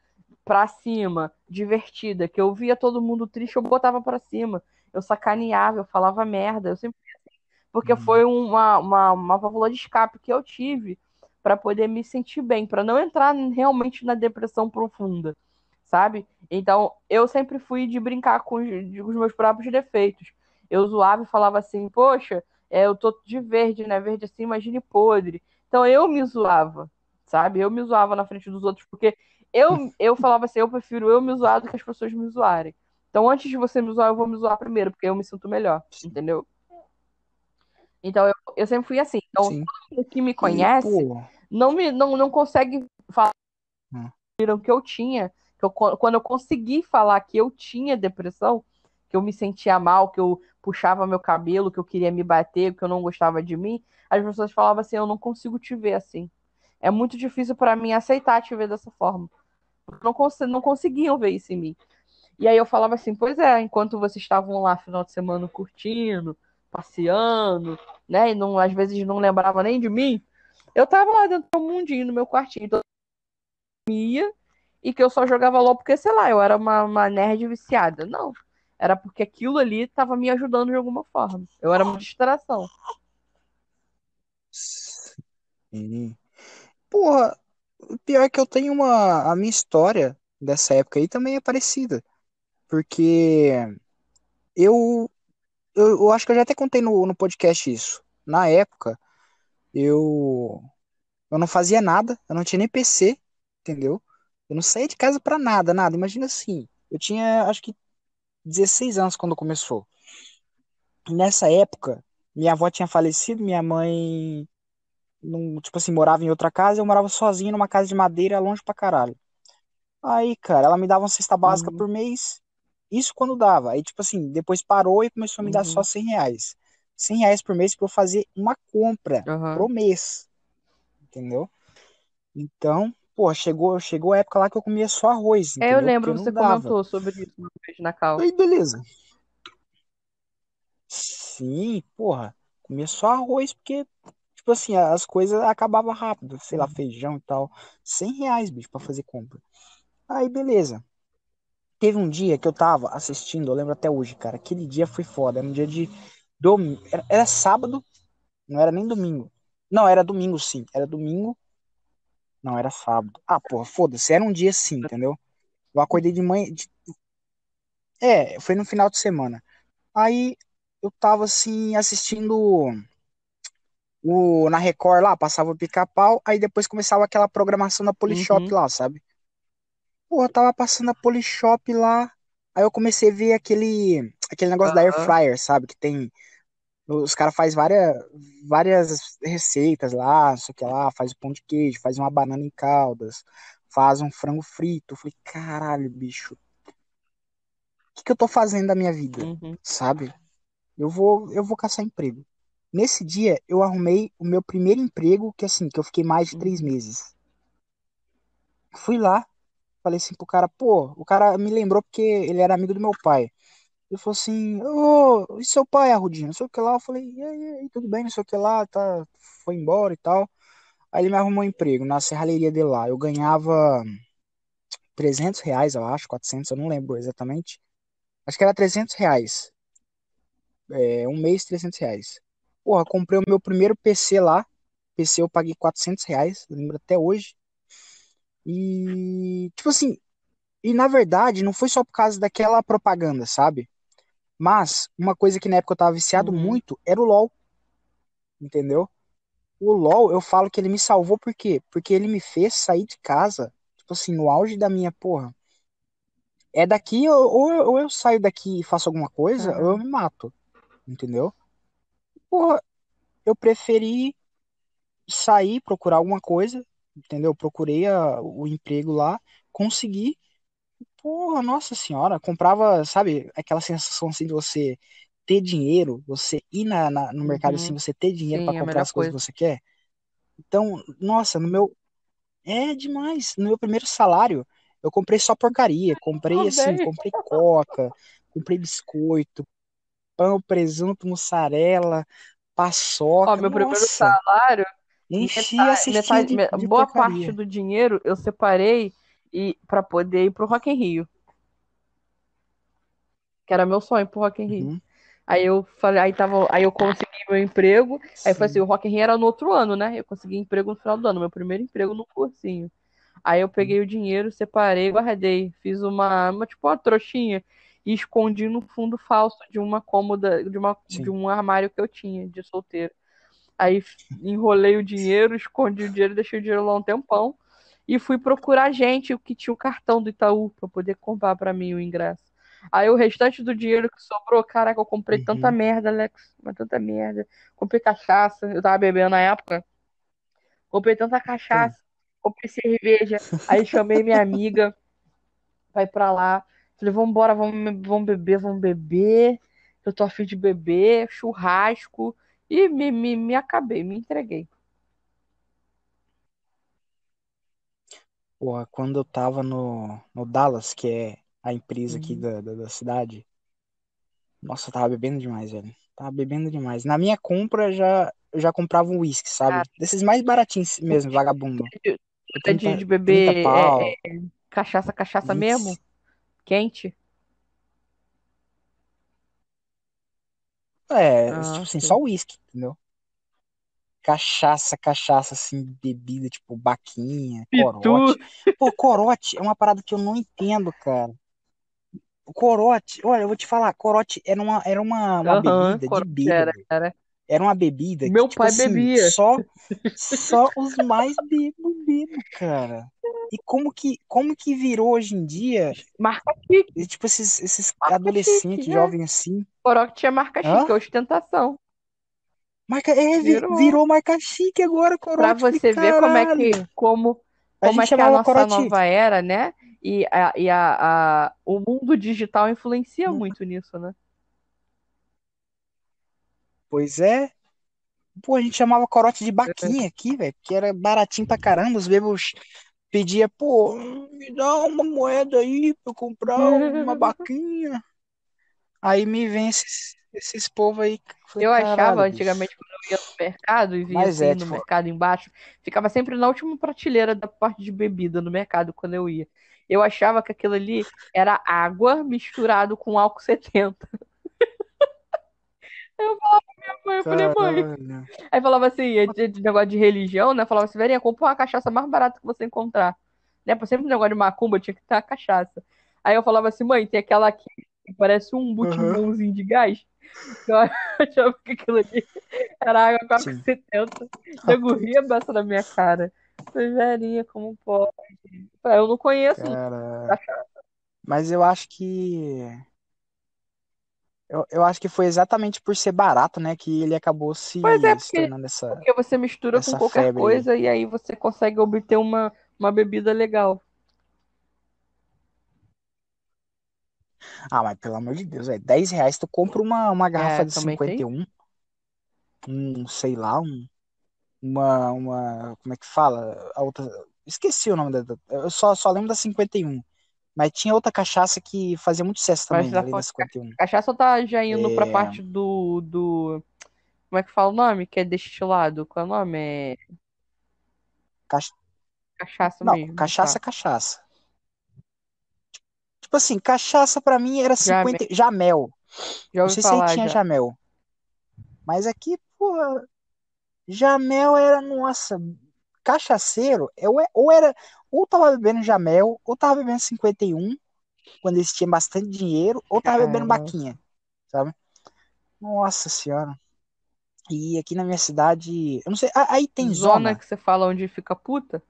pra cima, divertida, que eu via todo mundo triste, eu botava pra cima. Eu sacaneava, eu falava merda, eu sempre assim, porque uhum. foi uma, uma, uma válvula de escape que eu tive para poder me sentir bem, para não entrar realmente na depressão profunda, sabe? Então, eu sempre fui de brincar com os, de, os meus próprios defeitos. Eu zoava e falava assim, poxa, é, eu tô de verde, né? Verde assim, imagine podre. Então eu me zoava, sabe? Eu me zoava na frente dos outros, porque eu, eu falava assim, eu prefiro eu me zoar do que as pessoas me zoarem. Então antes de você me zoar, eu vou me zoar primeiro, porque eu me sinto melhor, entendeu? Então eu, eu sempre fui assim. Então Sim. todo mundo que me conhece e, não me não, não consegue falar hum. que eu tinha, que eu, quando eu consegui falar que eu tinha depressão, que eu me sentia mal, que eu puxava meu cabelo, que eu queria me bater, que eu não gostava de mim, as pessoas falavam assim: eu não consigo te ver assim. É muito difícil para mim aceitar te ver dessa forma. Não, cons não conseguiam ver isso em mim. E aí eu falava assim: pois é, enquanto vocês estavam lá final de semana curtindo, passeando, né, e não, às vezes não lembrava nem de mim, eu tava lá dentro do mundinho, no meu quartinho, então, ia e que eu só jogava LOL porque, sei lá, eu era uma, uma nerd viciada. Não. Era porque aquilo ali estava me ajudando de alguma forma. Eu era uma distração. Porra, o pior é que eu tenho uma. A minha história dessa época aí também é parecida. Porque eu. Eu, eu acho que eu já até contei no, no podcast isso. Na época, eu. Eu não fazia nada, eu não tinha nem PC, entendeu? Eu não saía de casa pra nada, nada. Imagina assim, eu tinha acho que 16 anos quando começou. Nessa época, minha avó tinha falecido, minha mãe, não, tipo assim, morava em outra casa, eu morava sozinho numa casa de madeira longe pra caralho. Aí, cara, ela me dava uma cesta básica uhum. por mês, isso quando dava. Aí, tipo assim, depois parou e começou a me dar só 100 uhum. reais. 100 reais por mês pra eu fazer uma compra uhum. pro mês. Entendeu? Então, pô, chegou, chegou a época lá que eu comia só arroz. É, eu lembro, você dava. comentou sobre isso uma vez na calça. Aí, beleza. Sim, porra. Comia só arroz, porque, tipo assim, as coisas acabavam rápido. Sei lá, uhum. feijão e tal. 100 reais, bicho, pra fazer compra. Aí, beleza. Teve um dia que eu tava assistindo, eu lembro até hoje, cara. Aquele dia foi foda. Era um dia de. Dom... Era, era sábado, não era nem domingo. Não, era domingo sim. Era domingo. Não, era sábado. Ah, porra, foda-se. Era um dia sim, entendeu? Eu acordei de manhã. De... É, foi no final de semana. Aí eu tava assim assistindo o na Record lá, passava o pica-pau, aí depois começava aquela programação da Polishop uhum. lá, sabe? Pô, eu tava passando a Polishop lá, aí eu comecei a ver aquele aquele negócio uhum. da Air Fryer, sabe? Que tem os caras faz várias várias receitas lá, não sei o que lá, faz o pão de queijo, faz uma banana em caldas, faz um frango frito. Eu falei, caralho, bicho. O que, que eu tô fazendo da minha vida? Uhum. Sabe? eu vou, eu vou caçar emprego. Nesse dia, eu arrumei o meu primeiro emprego, que assim, que eu fiquei mais de três uhum. meses. Fui lá, falei assim pro cara, pô, o cara me lembrou porque ele era amigo do meu pai. Ele falou assim, ô, oh, e seu pai, Arrudinho? Não sei o que lá. Eu falei, e aí, tudo bem, não sei o que lá, tá, foi embora e tal. Aí ele me arrumou um emprego na serralheria dele lá. Eu ganhava 300 reais, eu acho, 400, eu não lembro exatamente. Acho que era 300 reais é, um mês, 300 reais. Porra, comprei o meu primeiro PC lá. PC eu paguei 400 reais, lembro até hoje. E, tipo assim, e na verdade não foi só por causa daquela propaganda, sabe? Mas uma coisa que na época eu tava viciado uhum. muito era o LoL. Entendeu? O LoL, eu falo que ele me salvou por quê? Porque ele me fez sair de casa, tipo assim, no auge da minha porra. É daqui, ou, ou eu saio daqui e faço alguma coisa, uhum. ou eu me mato entendeu? Porra, eu preferi sair, procurar alguma coisa, entendeu? Procurei a, o emprego lá, consegui, Porra, nossa senhora, comprava, sabe, aquela sensação assim de você ter dinheiro, você ir na, na- no mercado assim, Uhum. você ter dinheiro pra Sim, é comprar as coisas que coisa. você quer. Então, nossa, no meu. É demais. No meu primeiro salário, eu comprei só porcaria. Comprei assim, comprei coca, comprei biscoito, pão, presunto, mussarela, Ó, paçoca. meu primeiro Nossa, salário, enchi a metade, de, de boa parte porcaria. do dinheiro eu separei e para poder ir pro Rock in Rio, que era meu sonho pro Rock in Rio. Uhum, Aí eu falei, aí tava, aí eu consegui meu emprego. Aí foi assim, o. Rock in Rio era no outro ano, né? Eu consegui emprego no final do ano, meu primeiro emprego no cursinho. Aí eu peguei o dinheiro, separei, guardei, fiz uma, uma tipo uma trouxinha e escondi no fundo falso de uma cômoda, de uma de um armário que eu tinha de solteiro. Aí enrolei o dinheiro, escondi o dinheiro, deixei o dinheiro lá um tempão e fui procurar gente que tinha o cartão do Itaú para poder comprar para mim o ingresso. Aí o restante do dinheiro que sobrou, caraca, eu comprei tanta Uhum, merda, Alex, mas tanta merda. Comprei cachaça, eu tava bebendo na época. Comprei tanta cachaça, comprei cerveja. Aí chamei minha amiga ir pra lá. Falei, vambora, vamos, vamos beber, vamos beber. Eu tô afim de beber, churrasco. E me, me, me acabei, me entreguei. Porra, quando eu tava no, no Dallas, que é a empresa aqui Uhum. da, da, da cidade, nossa, eu tava bebendo demais, velho. Tava bebendo demais. Na minha compra, já, eu já comprava um Cara, sabe? Desses mais baratinhos mesmo, vagabundo. Por é de, 30 de 30 beber é, é, cachaça, cachaça 20. mesmo? Quente? É, tipo Ah, assim, só sim. whisky, entendeu? Cachaça, cachaça, assim, bebida, tipo baquinha, Pitu. corote. Pô, corote é uma parada que eu não entendo, cara. Corote, olha, eu vou te falar, corote era uma, era uma, uma Aham, bebida de corote era, bêbado. Era uma bebida que, Meu tipo pai assim, bebia. só só os mais bebam, cara. E como que, como que virou hoje em dia, Marca chique. tipo, esses, esses Marca chique, adolescentes, é. jovens assim, Corote é marca hã? chique, ostentação. Marca, é, vi- Virou. virou marca chique agora, Pra corote. Falei, você ver como é que, caralho. como, A como gente é que a nossa corote. nova era, né? E, a, e a, a, o mundo digital influencia muito nisso, né? Pois é. Pô, a gente chamava corote de baquinha aqui, velho, que era baratinho pra caramba. Os bebos pedia, pô, me dá uma moeda aí pra eu comprar uma [LAUGHS] baquinha. Aí me vem esses, esses povos aí. que eu Falei, Eu achava antigamente quando eu ia no mercado e via assim é, no tipo, mercado embaixo, ficava sempre na última prateleira da parte de bebida no mercado quando eu ia. Eu achava que aquilo ali era água misturado com álcool 70. [LAUGHS] Eu falava eu falei, mãe. Aí falava assim, é de, de negócio de religião, né? Falava assim, Verinha, compra uma cachaça mais barata que você encontrar. Né? Por sempre um negócio de macumba tinha que ter a cachaça. Aí eu falava assim, mãe, tem aquela aqui que parece um Aham, butimbomzinho de gás. [LAUGHS] Eu achava que aquilo ali era água com álcool sim. 70. Nego ria beça na minha cara. Falei, Verinha, como pode? Eu não conheço Cara, cachaça. mas eu acho que. Eu, eu acho que foi exatamente por ser barato, né, que ele acabou Pois é, se, se porque, tornando essa, porque você mistura com qualquer febre coisa e aí você consegue obter uma, uma bebida legal. Ah, mas pelo amor de Deus, é 10 reais tu compra uma, uma garrafa É, de também tem 51, um, sei lá, um, uma, uma, como é que fala? A outra, esqueci o nome da, da- eu só, só lembro da 51, mas tinha outra cachaça que fazia muito sucesso Mas também, falando que ca- 51. cachaça tá já indo pra É, parte do, do. Como é que fala o nome? Que é destilado. Qual é o nome? É cach- cachaça não, mesmo, cachaça, tá. cachaça. Tipo assim, cachaça pra mim era Já, 50, Jamel. já Não sei se aí falar tinha já. Jamel, mas aqui, pô, Jamel era, nossa, cachaceiro, eu, ou era, ou tava bebendo Jamel, ou tava bebendo 51, quando eles tinham bastante dinheiro, ou tava bebendo baquinha, sabe? Nossa senhora. E aqui na minha cidade, eu não sei, aí tem Zona zona? que você fala onde fica puta?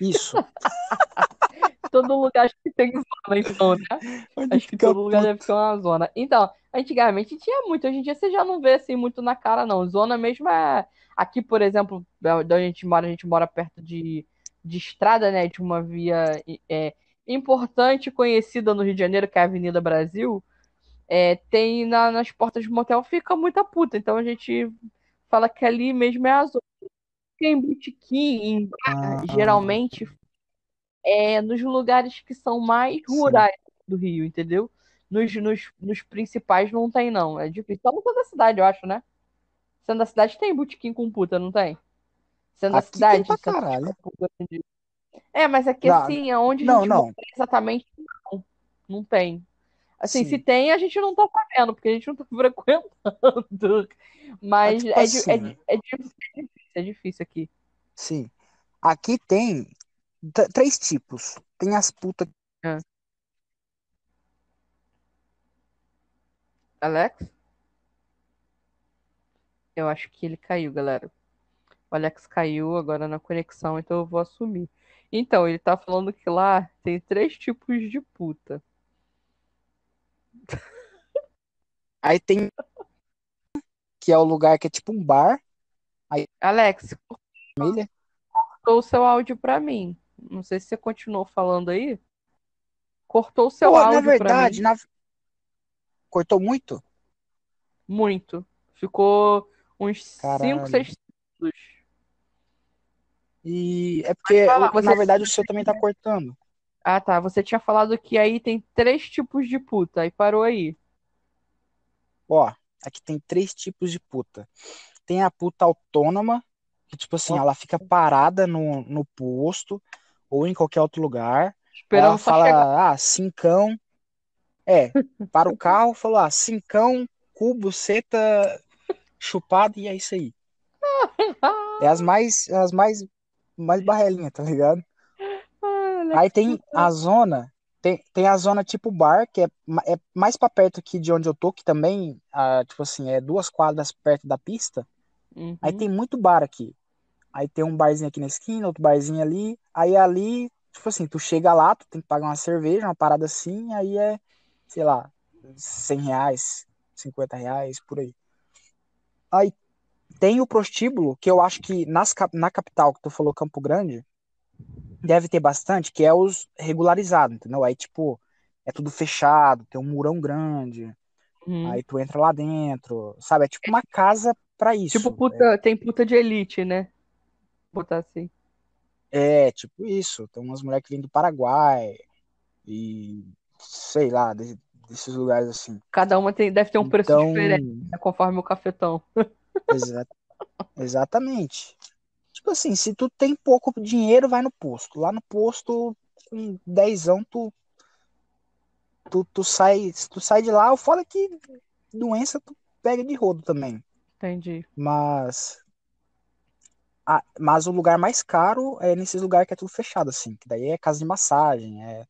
Isso. [LAUGHS] Todo lugar acho que tem zona, então, né? Onde Acho que todo lugar deve ter puto. uma zona. Então, antigamente tinha muito, hoje em dia você já não vê assim muito na cara, não. Zona mesmo é. Aqui, por exemplo, da onde a gente mora, a gente mora perto de, de estrada, né? De uma via é, importante, conhecida no Rio de Janeiro, que é a Avenida Brasil, é, tem na, nas portas do motel, fica muita puta. Então a gente fala que ali mesmo é a zona. Em botequim, em bar, Ah, geralmente é nos lugares que são mais sim. rurais do Rio, entendeu? Nos, nos, nos principais não tem, não. É difícil. Só no centro da cidade, eu acho, né? Centro da cidade tem botequim com puta, não tem? Centro da Aqui tem cidade, pra caralho. Grande. É, mas aqui Não, assim, aonde a não, gente não. mora exatamente, não. Não tem. Assim, se Sim. tem, a gente não tá sabendo, porque a gente não tá [LAUGHS] frequentando. É Mas tipo é, di- é, assim, é difícil, é difícil, é difícil aqui. sim. Aqui tem três tipos. Tem as putas. Ah. Alex? Eu acho que ele caiu, galera. O Alex caiu agora na conexão, então eu vou assumir. Então, ele tá falando que lá tem três tipos de puta. [LAUGHS] Aí tem que é o lugar que é tipo um bar, Alex, família. cortou o seu áudio pra mim. Não sei se você continuou falando aí. Cortou o seu Pô, na áudio pra verdade, mim na... cortou muito? muito. Ficou uns 5, Caralho. 6 segundos. E é porque, falar, você- na verdade, o seu também tá cortando. Ah, tá. Você tinha falado que aí tem três tipos de puta. Aí parou aí. Ó, aqui tem três tipos de puta. Tem a puta autônoma, que tipo assim, ela fica parada no, no posto ou em qualquer outro lugar. Esperando ela só chegar. fala, ah, cincão. É, para o [LAUGHS] carro, falou, ah, cincão, cubo, seta, chupado, e é isso aí. É as mais, as mais, mais barrelinhas, tá ligado? Aí tem a zona, tem, tem a zona tipo bar, que é, é mais pra perto aqui de onde eu tô, que também, ah, tipo assim, é duas quadras perto da pista. Uhum. Aí tem muito bar aqui. Aí tem um barzinho aqui na esquina, outro barzinho ali. Aí ali, tipo assim, tu chega lá, tu tem que pagar uma cerveja, uma parada assim, aí é, sei lá, 100 reais, 50 reais, por aí. Aí tem o prostíbulo, que eu acho que nas, na capital, que tu falou Campo Grande, deve ter bastante, que é os regularizados, entendeu? Aí, tipo, é tudo fechado, tem um murão grande, Uhum. aí tu entra lá dentro, sabe? É tipo uma casa pra isso. Tipo, puta, tem puta de elite, né? Botar assim. É, tipo isso. Tem umas mulheres que vêm do Paraguai e sei lá, de- desses lugares assim. Cada uma tem, deve ter um preço Então, diferente, né, conforme o cafetão. [LAUGHS] exa- exatamente. Tipo assim, se tu tem pouco dinheiro, vai no posto. Lá no posto, com dezão, tu, tu, tu sai, se tu sai de lá, o foda é que doença tu pega de rodo também. Entendi. Mas, a- mas o lugar mais caro é nesses lugares que é tudo fechado, assim. Que daí é casa de massagem, é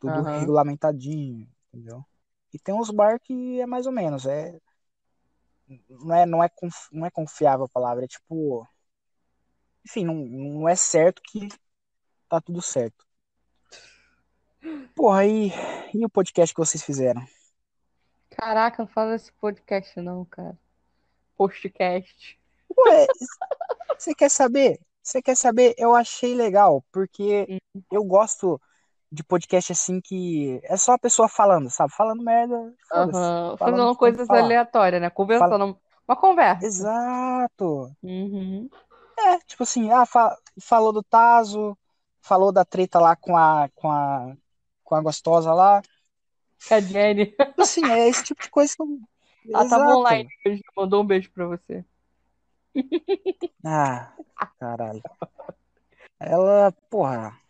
tudo Aham. regulamentadinho, entendeu? E tem uns bar que é mais ou menos, é não é não é, conf- não é confiável a palavra, é tipo, enfim, não, não é certo que tá tudo certo. Porra, e, e o podcast que vocês fizeram? Caraca, não fala esse podcast não, cara. Postcast. Ué, [LAUGHS] você quer saber? Você quer saber? Eu achei legal, porque eu gosto de podcast assim que é só a pessoa falando, sabe? Falando merda. Aham. Falando Fazendo o que tem que coisas aleatórias, né? Conversando. Uma conversa. Exato. Uhum. É, tipo assim, ah, fa- falou do Tazo, falou da treta lá com a, com a, com a gostosa lá. Com a Jenny. Assim, é esse tipo de coisa que eu... [LAUGHS] Ela tava Exato. online hoje. Mandou um beijo pra você. Ah, caralho. Ela, porra.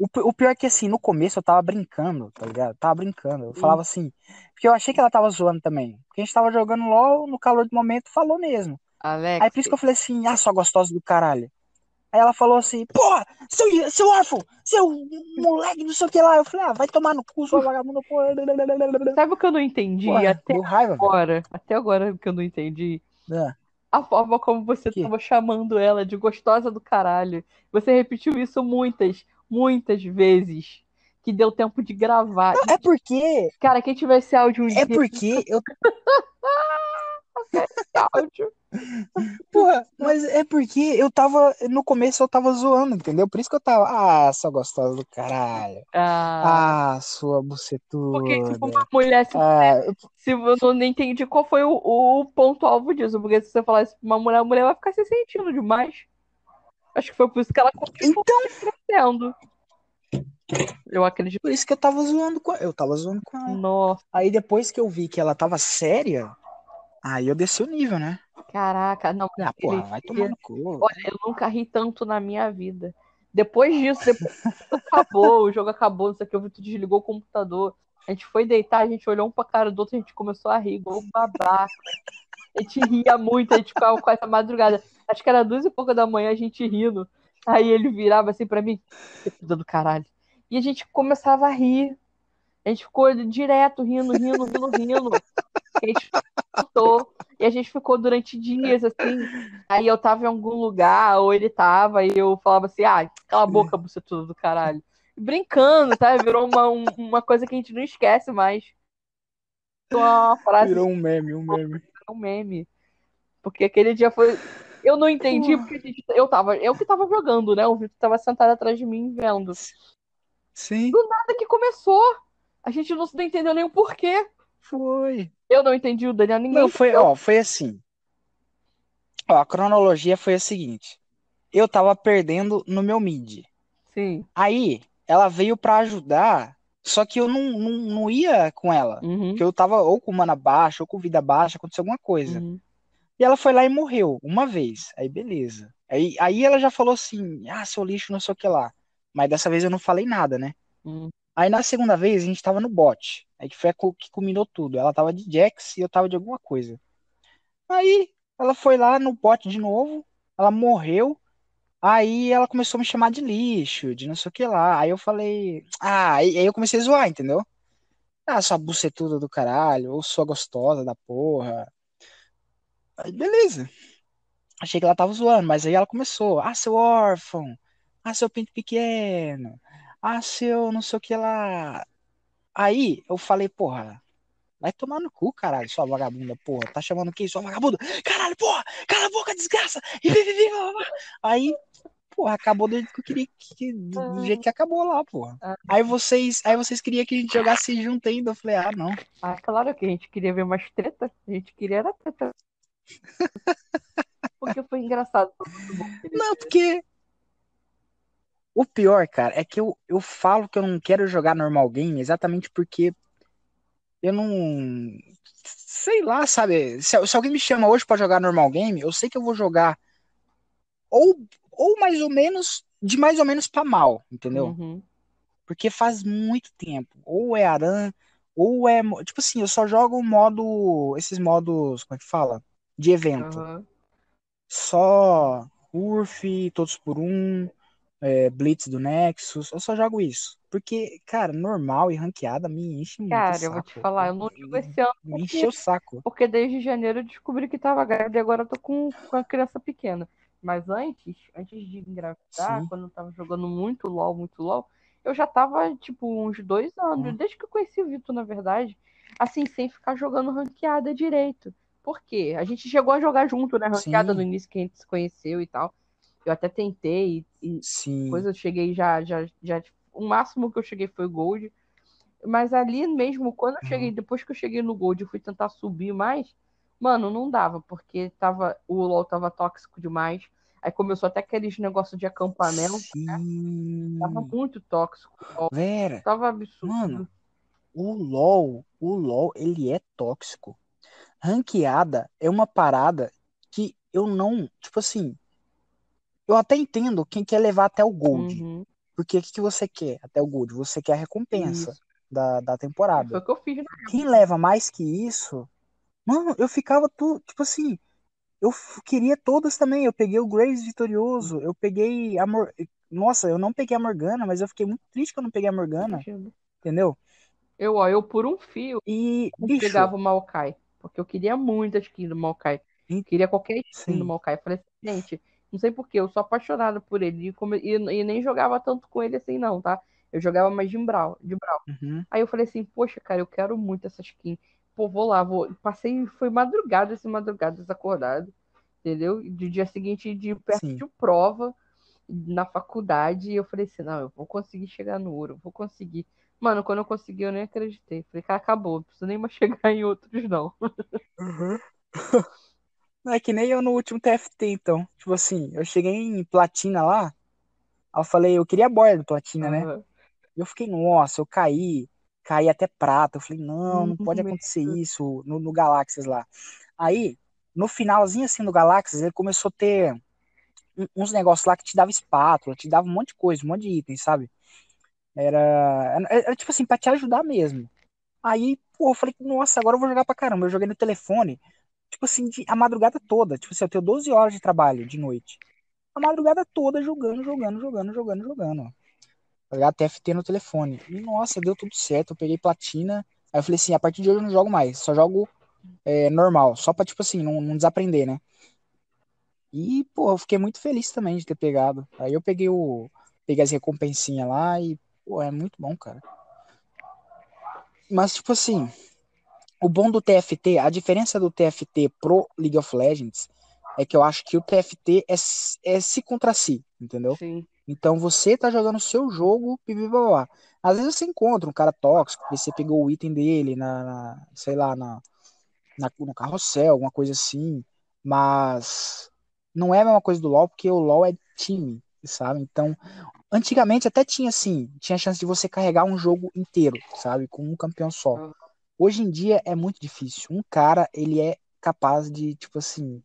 O, o pior é que assim, no começo eu tava brincando, tá ligado? Tava brincando. Eu falava assim. Porque eu achei que ela tava zoando também. Porque a gente tava jogando LOL, no calor do momento, falou mesmo. Alex. Aí por isso que eu falei assim, ah, sua gostosa do caralho. Aí ela falou assim, porra, seu, seu órfão, seu moleque, não sei o que lá. Eu falei, ah, vai tomar no cu, sua vagabunda, porra. [LAUGHS] Sabe o que eu não entendi Porra, até raiva, velho. agora? Até agora que eu não entendi. Ah, A forma como você Que? tava chamando ela de gostosa do caralho. Você repetiu isso muitas, muitas vezes. Que deu tempo de gravar. É porque, Cara, quem tiver esse áudio um é dia, porque [LAUGHS] eu, áudio. Porra, mas é porque eu tava. No começo eu tava zoando, entendeu? Por isso que eu tava. Ah, sua gostosa do caralho. Ah, Ah, sua bucetuda. porque, tipo, uma mulher, se, Ah, eu- se eu não entendi qual foi o, o ponto-alvo disso, porque se você falar isso pra uma mulher, a mulher vai ficar se sentindo demais. Acho que foi por isso que ela continuou então, crescendo. Eu acredito. por isso que eu tava zoando com Eu tava zoando com ela. Nossa, Aí depois que eu vi que ela tava séria, aí eu desci o nível, né? caraca, não, Ah, porra, vai tomar no cu. Olha, eu nunca ri tanto na minha vida. Depois disso, depois [LAUGHS] acabou, o jogo acabou, não sei o que, o Vitor desligou o computador. A gente foi deitar, a gente olhou um pra cara do outro, a gente começou a rir, igual um babaca. A gente ria muito, a gente ficava quase a madrugada. Acho que era duas e pouca da manhã, a gente rindo. Aí ele virava assim pra mim, "Filha do caralho. E a gente começava a rir. A gente ficou direto rindo, rindo, rindo, rindo. A gente voltou. E a gente ficou durante dias, assim. Aí eu tava em algum lugar, ou ele tava, e eu falava assim, ah, cala a boca, bucetudo do caralho. Brincando, tá? Virou uma, um- uma coisa que a gente não esquece mais. Uma frase, Virou um meme, um meme. Um meme. Porque aquele dia foi. Eu não entendi, porque a gente- eu tava. Eu que tava jogando, né? O Vitor tava sentado atrás de mim vendo. Sim, Nada que começou. A gente não entendeu nem o porquê. foi. Eu não entendi o Daniel, ninguém. Não, foi, ó, foi assim. Ó, a cronologia foi a seguinte. Eu tava perdendo no meu mid. Sim. Aí, ela veio pra ajudar, só que eu não, não, não ia com ela. Uhum. Porque eu tava ou com mana baixa, ou com vida baixa, aconteceu alguma coisa. Uhum. E ela foi lá e morreu, uma vez. Aí, beleza. Aí, aí ela já falou assim, ah, seu lixo, não sei o que lá. Mas dessa vez eu não falei nada, né? Uhum. Aí na segunda vez a gente tava no bot. Aí que foi a que culminou tudo. Ela tava de Jax e eu tava de alguma coisa. Aí ela foi lá no bot de novo. Ela morreu. Aí ela começou a me chamar de lixo, de não sei o que lá. Aí eu falei. Ah, aí, eu comecei a zoar, entendeu? Ah, sua bucetuda do caralho, ou sua gostosa da porra. Aí beleza. Achei que ela tava zoando, mas aí ela começou. Ah, seu órfão. Ah, seu pinto pequeno. Ah, seu não sei o que lá. Aí eu falei, porra, vai tomar no cu, caralho, sua vagabunda, porra. Tá chamando quem? Sua vagabunda? Caralho, porra, cala a boca, desgraça. E vi, vi, vi, blá, blá, blá. Aí, porra, acabou do jeito que eu queria, que, do, do jeito que acabou lá, porra. Aí vocês, aí vocês queriam que a gente jogasse junto ainda. Eu falei, ah, não. Ah, claro que a gente queria ver mais treta. A gente queria era treta. [LAUGHS] Porque foi engraçado. Foi Não, porque o pior, cara, é que eu, eu falo que eu não quero jogar normal game exatamente porque eu não. Sei lá, sabe? Se, se alguém me chama hoje pra jogar normal game, eu sei que eu vou jogar ou, ou mais ou menos, de mais ou menos pra mal, entendeu? Uhum. Porque faz muito tempo. Ou é Aran, ou é. Tipo assim, eu só jogo modo. Esses modos, como é que fala? De evento. Aham. Só Urf, Todos por Um, é, Blitz do Nexus. Eu só jogo isso. Porque, cara, normal e ranqueada me enche muito o Cara, eu vou te saco. falar, eu não jogo esse ano Me porque, encheu o saco. porque desde janeiro eu descobri que tava grávida e agora eu tô com, com a criança pequena. Mas antes, antes de engravidar, Sim. quando eu tava jogando muito LOL, muito LOL, eu já tava, tipo, uns dois anos, Hum. desde que eu conheci o Vitor, na verdade, assim, sem ficar jogando ranqueada direito. Por quê? A gente chegou a jogar junto, né? Ranqueada no Sim, início que a gente se conheceu e tal. Eu até tentei e, e sim. depois eu cheguei já, já, já. O máximo que eu cheguei foi Gold. Mas ali mesmo, quando eu cheguei, Uhum. depois que eu cheguei no Gold, eu fui tentar subir mais, mano, não dava, porque tava, o LoL tava tóxico demais. Aí começou até aqueles negócios de acampamento, tava Sim. muito tóxico. Vera, Tava absurdo. mano, o LoL, o LoL, ele é tóxico. Ranqueada é uma parada que eu não, tipo assim, eu até entendo quem quer levar até o Gold. Uhum, Porque o que que você quer até o Gold? Você quer a recompensa isso. da, da Foi temporada. o que eu fiz, né? Quem leva mais que isso, mano, eu ficava tu, tipo assim, eu queria todas também. Eu peguei o Graves vitorioso, eu peguei a Mor... Nossa, eu não peguei a Morgana, mas eu fiquei muito triste que eu não peguei a Morgana, entendeu? Eu, ó, eu por um fio E, bicho, pegava o Maokai. Porque eu queria muito a skin do Maokai. Queria qualquer skin do sim, Maokai. Falei assim, gente, não sei por quê, eu sou apaixonada por ele. E, come- e- e nem jogava tanto com ele assim, não, tá? Eu jogava mais de Brawl, de Brawl. uhum, Aí eu falei assim, poxa, cara, eu quero muito essa skin. Pô, vou lá, vou. Passei, foi madrugada, assim, madrugada, desacordado. entendeu? E do dia seguinte de perto Sim. de prova na faculdade, e eu falei assim, não, eu vou conseguir chegar no ouro, vou conseguir. Mano, quando eu consegui, eu nem acreditei. Falei, cara, acabou, não preciso nem mais [LAUGHS] chegar em outros, não. [LAUGHS] Não é que nem eu no último TFT, então. Tipo assim, eu cheguei em platina lá, aí eu falei, eu queria a borda do platina, né? Aham. E eu fiquei, nossa, eu caí, caí até prata. Eu falei, não, não pode Hum, acontecer isso no, no Galáxias lá. Aí, no finalzinho assim do Galáxias, ele começou a ter uns negócios lá que te dava espátula, te dava um monte de coisa, um monte de itens, sabe? Era, era, era tipo assim, pra te ajudar mesmo. Aí, pô, eu falei, nossa, agora eu vou jogar pra caramba. Eu joguei no telefone, tipo assim, de- a madrugada toda. Tipo assim, eu tenho 12 horas de trabalho de noite. A madrugada toda jogando, jogando, jogando, jogando, jogando. Tá ligado? TFT no telefone. E, nossa, deu tudo certo. Eu peguei platina. Aí eu falei assim, a partir de hoje eu não jogo mais. Só jogo é, normal. Só pra, tipo assim, não, não desaprender, né? E, pô, eu fiquei muito feliz também de ter pegado. Aí eu peguei o. Peguei as recompensinhas lá e, pô, é muito bom, cara. Mas, tipo assim, o bom do TFT, a diferença do TFT pro League of Legends é que eu acho que o TFT é, é contra si, entendeu? Sim. Então você tá jogando o seu jogo, pipipipopá. Às vezes você encontra um cara tóxico, porque você pegou o item dele na, na- sei lá, na, na- no carrossel, alguma coisa assim. Mas não é a mesma coisa do LoL, porque o LoL é time, sabe? Então, antigamente até tinha assim, tinha chance de você carregar um jogo inteiro, sabe? Com um campeão só. Hoje em dia é muito difícil. Um cara, ele é capaz de, tipo assim,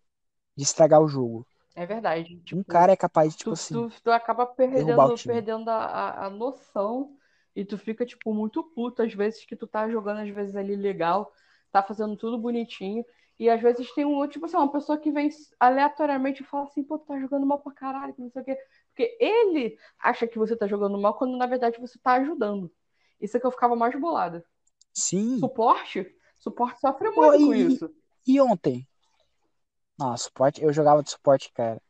de estragar o jogo. É verdade. Um Tipo, cara é capaz de, tipo tu, assim, tu, tu acaba perdendo, perdendo a, a, noção e tu fica, tipo, muito puto às vezes que tu tá jogando, às vezes, ali legal, tá fazendo tudo bonitinho. E às vezes tem um, tipo assim, uma pessoa que vem aleatoriamente e fala assim, pô, tu tá jogando mal pra caralho, que não sei o quê. Porque ele acha que você tá jogando mal quando na verdade você tá ajudando. Isso é que eu ficava mais bolada. Sim. Suporte? Suporte sofre muito com e, isso. e ontem? Nossa, suporte, eu jogava de suporte, cara.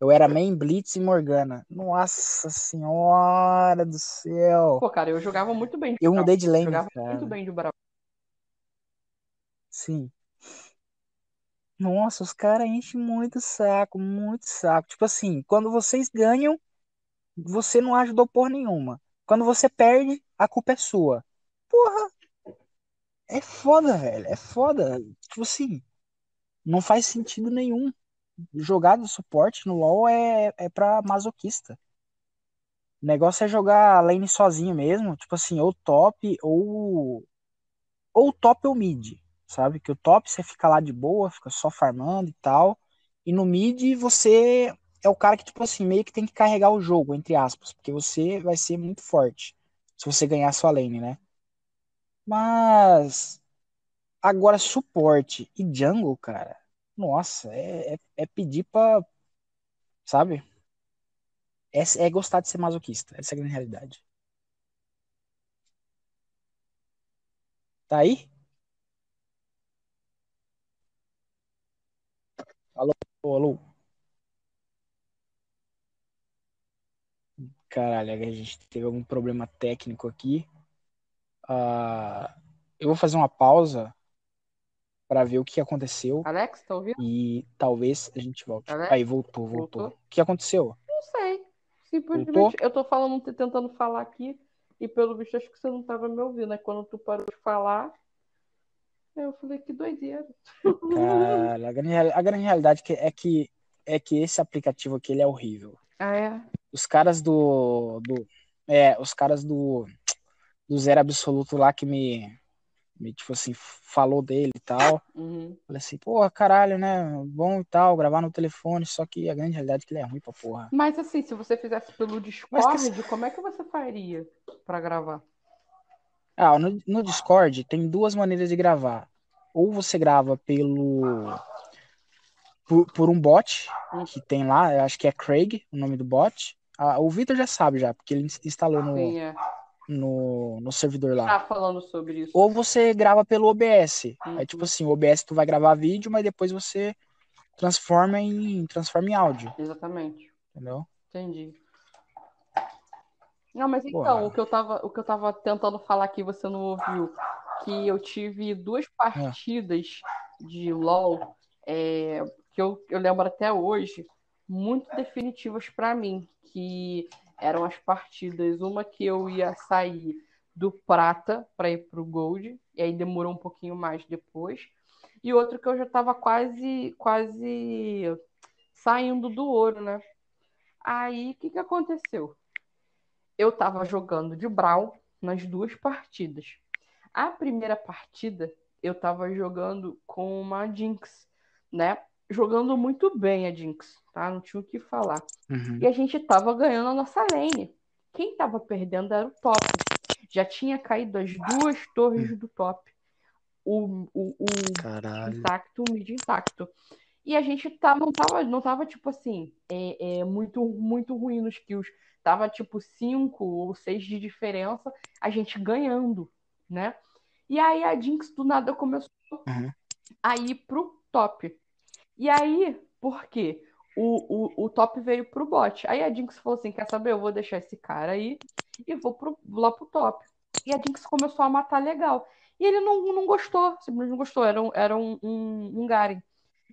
Eu era main Blitz e Morgana. Nossa senhora do céu. Pô, cara, eu jogava muito bem de Eu mudei de lane, Jogava cara. muito bem de Brau. Sim. Nossa, os caras enchem muito saco, muito saco. Tipo assim, quando vocês ganham, você não ajudou porra nenhuma. Quando você perde, a culpa é sua. Porra, é foda, velho. É foda. Tipo assim, não faz sentido nenhum. Jogar de suporte no LoL é, é pra masoquista. O negócio é jogar lane sozinho mesmo, tipo assim, ou top, ou. Ou top ou mid, sabe? Que o top você fica lá de boa, fica só farmando e tal. E no mid você é o cara que, tipo assim, meio que tem que carregar o jogo, entre aspas, porque você vai ser muito forte se você ganhar sua lane, né? Mas. Agora, suporte e jungle, cara. Nossa, é, é, é pedir pra. Sabe? É, é gostar de ser masoquista. Essa é a grande realidade. Tá aí? Alô, alô. Caralho, a gente teve algum problema técnico aqui. Ah, eu vou fazer uma pausa para ver o que aconteceu Alex, tá ouvindo? e talvez a gente volte. Alex? Aí, voltou, voltou. Voltou? O que aconteceu? Não sei. Simplesmente Voltou? eu tô falando, tentando falar aqui e pelo visto acho que você não tava me ouvindo. Aí quando tu parou de falar, eu falei que doideira. Cara, a grande, a grande realidade é que é que esse aplicativo aqui ele é horrível. Ah, é? Os caras do, do é, os caras do do Zero Absoluto lá que me, me tipo assim, falou dele e tal. Uhum. Falei assim, porra, caralho, né? Bom e tal, gravar no telefone, só que a grande realidade é que ele é ruim pra porra. Mas assim, se você fizesse pelo Discord, que- como é que você faria pra gravar? Ah, no, no Discord tem duas maneiras de gravar. Ou você grava pelo. Por, por um bot que tem lá, eu acho que é Craig, o nome do bot. Ah, o Vitor já sabe já, porque ele ins- instalou no, Sim, é. No, no servidor lá. Tá falando sobre isso. Ou você grava pelo OBS. Aí, Uhum. tipo assim, o OBS tu vai gravar vídeo, mas depois você transforma em, transforma em áudio, Exatamente. entendeu? Entendi. Não, mas então, Porra. o que eu tava, o que eu tava tentando falar aqui, você não ouviu, que eu tive duas partidas de LoL, é, que eu, eu lembro até hoje, muito definitivas para mim, que eram as partidas, uma que eu ia sair do prata para ir para o gold, e aí demorou um pouquinho mais depois, e outra que eu já estava quase quase saindo do ouro, né? Aí o que, que aconteceu? Eu estava jogando de Brawl nas duas partidas. A primeira partida eu estava jogando com uma Jinx, né? Jogando muito bem a Jinx, tá? Não tinha o que falar. Uhum. E a gente estava ganhando a nossa lane. Quem estava perdendo era o top. Já tinha caído as duas torres do top. O, o, o intacto, o mid intacto. E a gente tá, não, tava, não tava, tipo assim, é, é, muito, muito ruim nos kills. Tava, tipo, 5 ou 6 de diferença, a gente ganhando, né? E aí a Jinx do nada começou Uhum. a ir pro top. E aí, por quê? O, o, o top veio pro bot. Aí a Jinx falou assim: quer saber? Eu vou deixar esse cara aí e vou pro, lá pro top. E a Jinx começou a matar legal. E ele não, não gostou, simplesmente não gostou. Era era um, um, um Garen.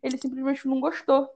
Ele simplesmente não gostou.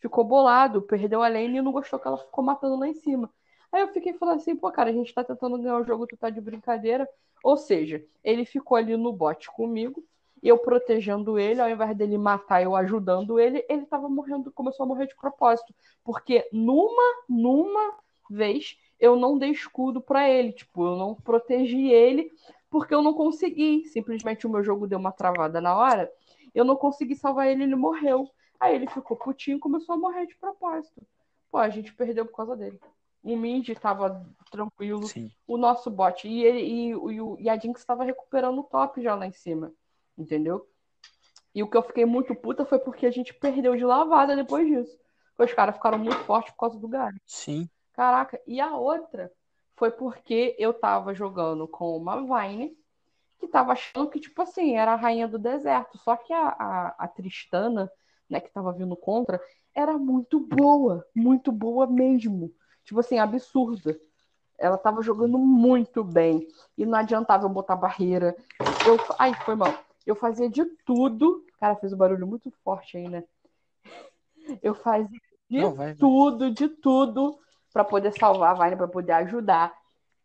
Ficou bolado, perdeu a lane e não gostou que ela ficou matando lá em cima. Aí eu fiquei falando assim, pô, cara, a gente tá tentando ganhar o jogo, tu tá de brincadeira. Ou seja, ele ficou ali no bot comigo, eu protegendo ele, ao invés dele matar, eu ajudando ele, ele tava morrendo, começou a morrer de propósito. Porque numa, numa vez, eu não dei escudo pra ele, tipo, eu não protegi ele, porque eu não consegui. Simplesmente o meu jogo deu uma travada na hora, eu não consegui salvar ele, ele morreu. Aí ele ficou putinho e começou a morrer de propósito. Pô, a gente perdeu por causa dele. O mid tava tranquilo, Sim. o nosso bot. E, ele, e, e, o- e a Jinx estava recuperando o top já lá em cima. Entendeu? E o que eu fiquei muito puta foi porque a gente perdeu de lavada depois disso. Os caras ficaram muito fortes por causa do Garen. Sim. Caraca, e a outra foi porque eu tava jogando com uma Vine que tava achando que, tipo assim, era a rainha do deserto. Só que a, a, a Tristana, né, que tava vindo contra, era muito boa. Muito boa mesmo. Tipo assim, absurda. Ela tava jogando muito bem. E não adiantava eu botar barreira. Eu... Ai, foi mal. Eu fazia de tudo. Cara, fez um barulho muito forte aí, né? Eu fazia de Não, vai, vai. tudo, de tudo, pra poder salvar a Vine, pra poder ajudar.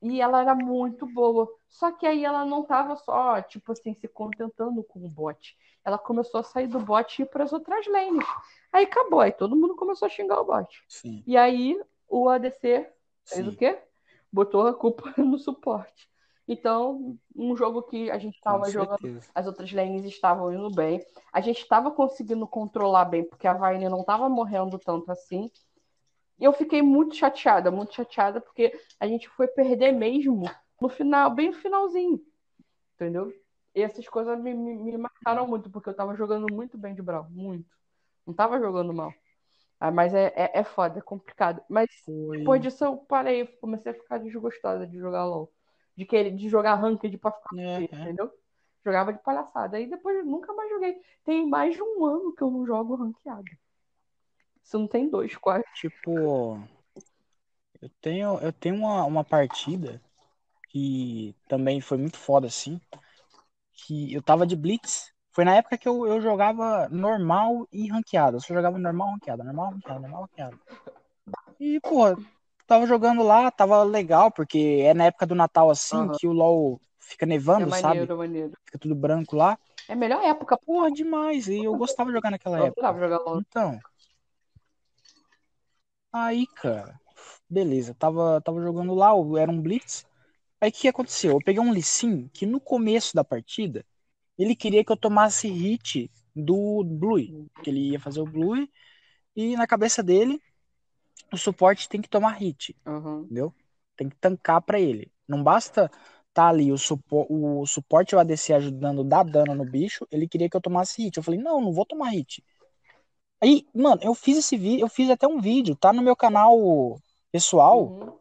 E ela era muito boa. Só que aí ela não tava só, tipo assim, se contentando com o bot. Ela começou a sair do bot e ir pras outras lanes. Aí acabou. Aí todo mundo começou a xingar o bot. Sim. E aí o ADC fez o Sim. quê? Botou a culpa [LAUGHS] no suporte. Então, um jogo que a gente estava jogando, as outras lanes estavam indo bem. A gente estava conseguindo controlar bem, porque a Vayne não estava morrendo tanto assim. E eu fiquei muito chateada, muito chateada, porque a gente foi perder mesmo no final, bem no finalzinho. Entendeu? E essas coisas me, me, me marcaram muito, porque eu tava jogando muito bem de Brawl, muito. Não tava jogando mal. Ah, mas é, é, é foda, é complicado. Mas Foi. depois disso eu parei, comecei a ficar desgostosa de jogar LOL. De querer de jogar ranked pra ficar É, é. entendeu? Jogava de palhaçada. Aí depois eu nunca mais joguei. Tem mais de um ano que eu não jogo ranqueado. Se não tem dois, quase. Tipo, eu tenho, eu tenho uma, uma partida que também foi muito foda, assim, que eu tava de Blitz. Foi na época que eu, eu jogava normal e ranqueada. Eu só jogava normal, ranqueada, normal, ranqueada, normal, ranqueada. E, pô, tava jogando lá, tava legal, porque é na época do Natal, assim, Aham. que o LoL fica É nevando, sabe? maneiro, é maneiro. Fica tudo branco lá. É a melhor época. Porra, demais. E eu gostava de jogar naquela Eu época. jogar LOL. Então. Aí, cara, beleza, tava, tava jogando lá, era um Blitz. Aí o que aconteceu? Eu peguei um Lee Sin que no começo da partida ele queria que eu tomasse hit do Blue, que ele ia fazer o Blue, e na cabeça dele o suporte tem que tomar hit, Aham. entendeu? Tem que tancar pra ele. Não basta tá ali o, supo, o suporte e o ADC ajudando dar dano no bicho, ele queria que eu tomasse hit. Eu falei, não, não vou tomar hit. Aí, mano, eu fiz esse vídeo, eu fiz até um vídeo, tá no meu canal pessoal, Uhum.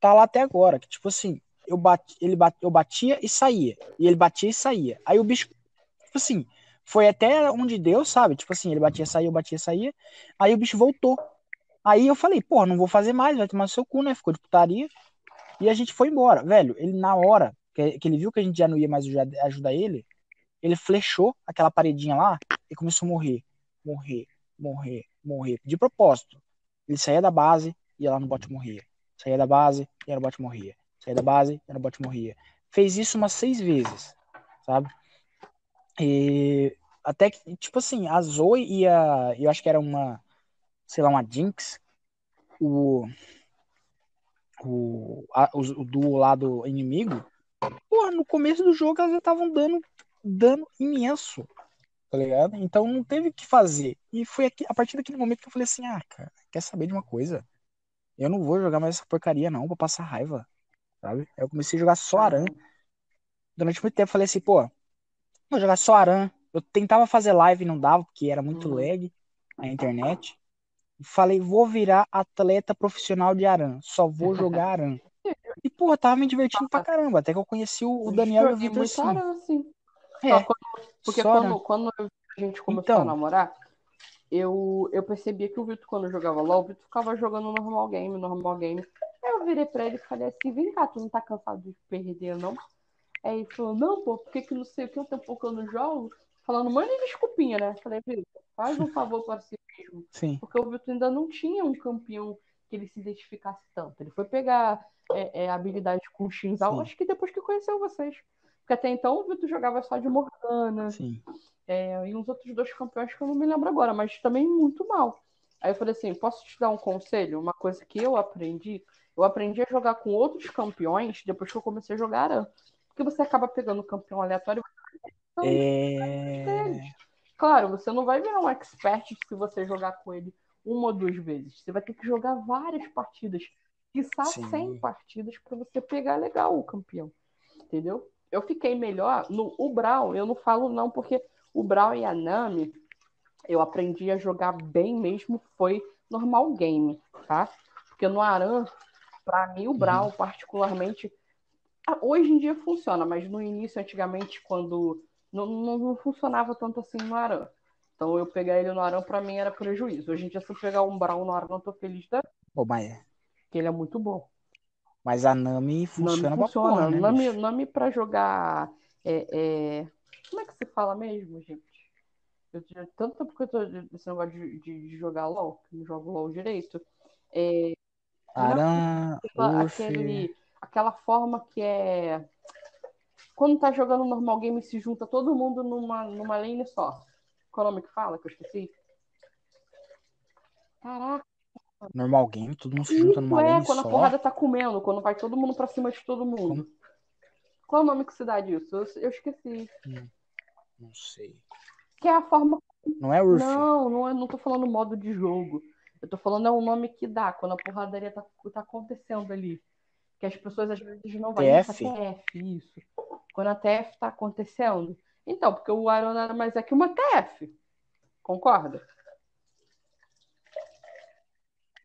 tá lá até agora, que tipo assim, eu bati, ele bat, eu batia e saía, e ele batia e saía. Aí o bicho, tipo assim, foi até onde deu, sabe? Tipo assim, ele batia, saía, eu batia, saía. Aí o bicho voltou. Aí eu falei, porra, não vou fazer mais, vai tomar seu cu, né? Ficou de putaria. E a gente foi embora. Velho, ele na hora que, ele viu que a gente já não ia mais ajudar, ele, ele flechou aquela paredinha lá e começou a morrer, morrer, morrer, morrer. De propósito. Ele saía da base, ia lá no bot e morria. Saía da base, ia no bot e morria. Saía da base, ia no bot e morria. Fez isso umas seis vezes, sabe? E até que, tipo assim, a Zoe e a. Eu acho que era uma. Sei lá, uma Jinx. O. O, a, o, o duo lá do inimigo. Porra, no começo do jogo elas já estavam dando dano imenso. Tá ligado? Então não teve o que fazer. E foi aqui, a partir daquele momento que eu falei assim: ah, cara, quer saber de uma coisa? Eu não vou jogar mais essa porcaria, não, pra passar raiva. Sabe? Aí eu comecei a jogar só Aran. Durante muito tempo eu falei assim, pô, vou jogar só Aran. Eu tentava fazer live e não dava, porque era muito Uhum. lag na internet. Falei, vou virar atleta profissional de Aran. Só vou [LAUGHS] jogar Aran. E, pô, tava me divertindo pra caramba. Até que eu conheci o, Daniel e o Vitor muito sim. Aran, assim. É, quando- porque quando, Aran. quando a gente começou Então. a namorar, eu, eu percebia que o Vitor, quando jogava LOL, o Vitor ficava jogando normal game, normal game. Aí eu virei pra ele e falei assim, vem cá, tu não tá cansado de perder, não? Aí ele falou, não, pô, por que que não sei o que, um tempo que eu não jogo? Falando, mano, e desculpinha, né? Falei, Vitor, faz um favor para si mesmo. Sim, Porque o Vitor ainda não tinha um campeão que ele se identificasse tanto. Ele foi pegar é, é, habilidade com o Shinzal, acho que depois que conheceu vocês. Porque até então o Vitor jogava só de Morgana sim. é, e uns outros dois campeões que eu não me lembro agora, mas também muito mal. Aí eu falei assim: posso te dar um conselho? Uma coisa que eu aprendi. Eu aprendi a jogar com outros campeões depois que eu comecei a jogar Aran. Porque você acaba pegando um campeão aleatório É... Claro, você não vai virar um expert se você jogar com ele uma ou duas vezes. Você vai ter que jogar várias partidas. Quiçá Sim. 100 partidas para você pegar legal o campeão. Entendeu? Eu fiquei melhor no o Brawl. Eu não falo não, porque o Brawl e a Nami eu aprendi a jogar bem mesmo foi normal game, tá? Porque no Aran, pra mim, o Brawl, particularmente, ah, hoje em dia funciona, mas no início, antigamente, quando não, não, não funcionava tanto assim no Aran. Então eu pegar ele no Aran pra mim era prejuízo. Hoje em dia, se eu pegar um Brawl no Aran, eu tô feliz da Pô, mas, porque ele é muito bom. mas a Nami funciona Nami funciona. porra, né, Nami, bicho? Nami pra jogar. é, é, Como é que se fala mesmo, gente? Eu tinha tanto tempo que eu tô nesse negócio de, de- de jogar LOL, que não jogo LOL direito. É, Aran, aquela, aquele, aquela forma que é. Quando tá jogando normal game se junta todo mundo numa, numa lane só. Qual é o nome que fala? Que eu esqueci. Caraca, normal game, todo mundo se junta numa é lane quando a só. porrada tá comendo, quando vai todo mundo pra cima de todo mundo. Qual é o nome que se dá disso? Eu, eu esqueci. Não sei. Que é a forma. Não é Urf? Não, não, é, não tô falando modo de jogo. Eu tô falando é o nome que dá, quando a porradaria tá, tá acontecendo ali. Que as pessoas às vezes não vão. TF? TF, isso. Quando a TF tá acontecendo. Então, porque o Iron nada mais é que uma TF. Concorda?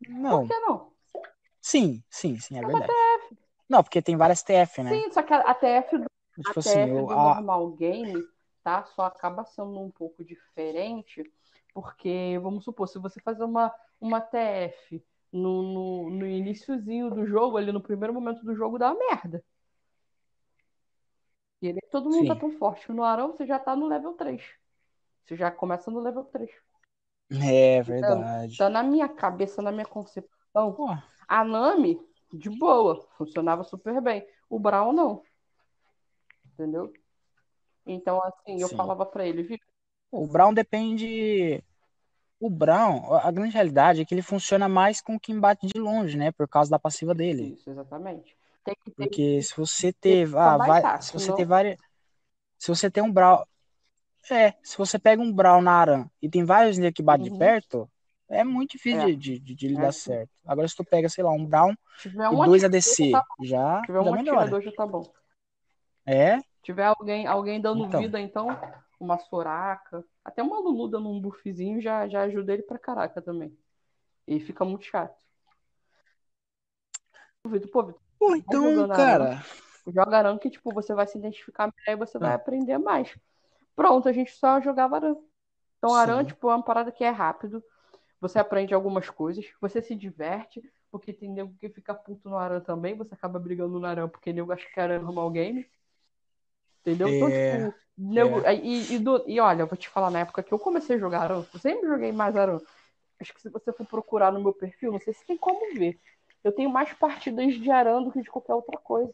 Não. Por que não? Sim, sim, sim, é verdade. Não, porque tem várias TF, né? Sim, só que a, TF do Tipo a assim, TF eu, do a, normal game, tá? Só acaba sendo um pouco diferente, porque, vamos supor, se você fazer uma, uma TF no, no, no iniciozinho do jogo, ali no primeiro momento do jogo, dá uma merda. E ele, todo mundo Sim. tá tão forte. No Arão, você já tá no level 3. Você já começa no level 3. é verdade. Então, na minha cabeça, na minha concepção, Pô, a Nami, de boa, funcionava super bem. O Brown, não. Entendeu? Então, assim, eu Sim. falava pra ele, viu? o Brown depende. O Brown, a grande realidade é que ele funciona mais com quem bate de longe, né? Por causa da passiva dele. Isso, exatamente. Tem que ter Porque se você ter, ah, vai- se você senão- ter várias, se você tem um Brown, é, se você pega um Brown na Aran e tem vários nele que bate de Uhum. perto, é muito difícil É. de, de, de ele É, dar certo. Agora se tu pega, sei lá, um Brown tiver e um dois ADC, já tá- já, tiver já um melhora. atirador já tá bom. É, tiver alguém, alguém dando Então. vida, então, uma Soraka, até uma Lulu dando um buffzinho já, já ajuda ele pra caraca também. E fica muito chato. Vitor, pô, Vitor, pô, jogando então, Aran. cara, joga Aran que, tipo, você vai se identificar melhor e você vai Ah. aprender mais. Pronto, a gente só jogava Aran. Então, Aran, Sim. tipo, é uma parada que é rápido. Você aprende algumas coisas, você se diverte, porque tem nego que fica puto no Aran também, você acaba brigando no Aran porque nego acha que Aran é normal game. Entendeu? Então, tipo, nego- e, e, do- e olha, eu vou te falar, na época que eu comecei a jogar Aran, eu sempre joguei mais Aran. Acho que se você for procurar no meu perfil, não sei se tem como ver. Eu tenho mais partidas de Aran do que de qualquer outra coisa.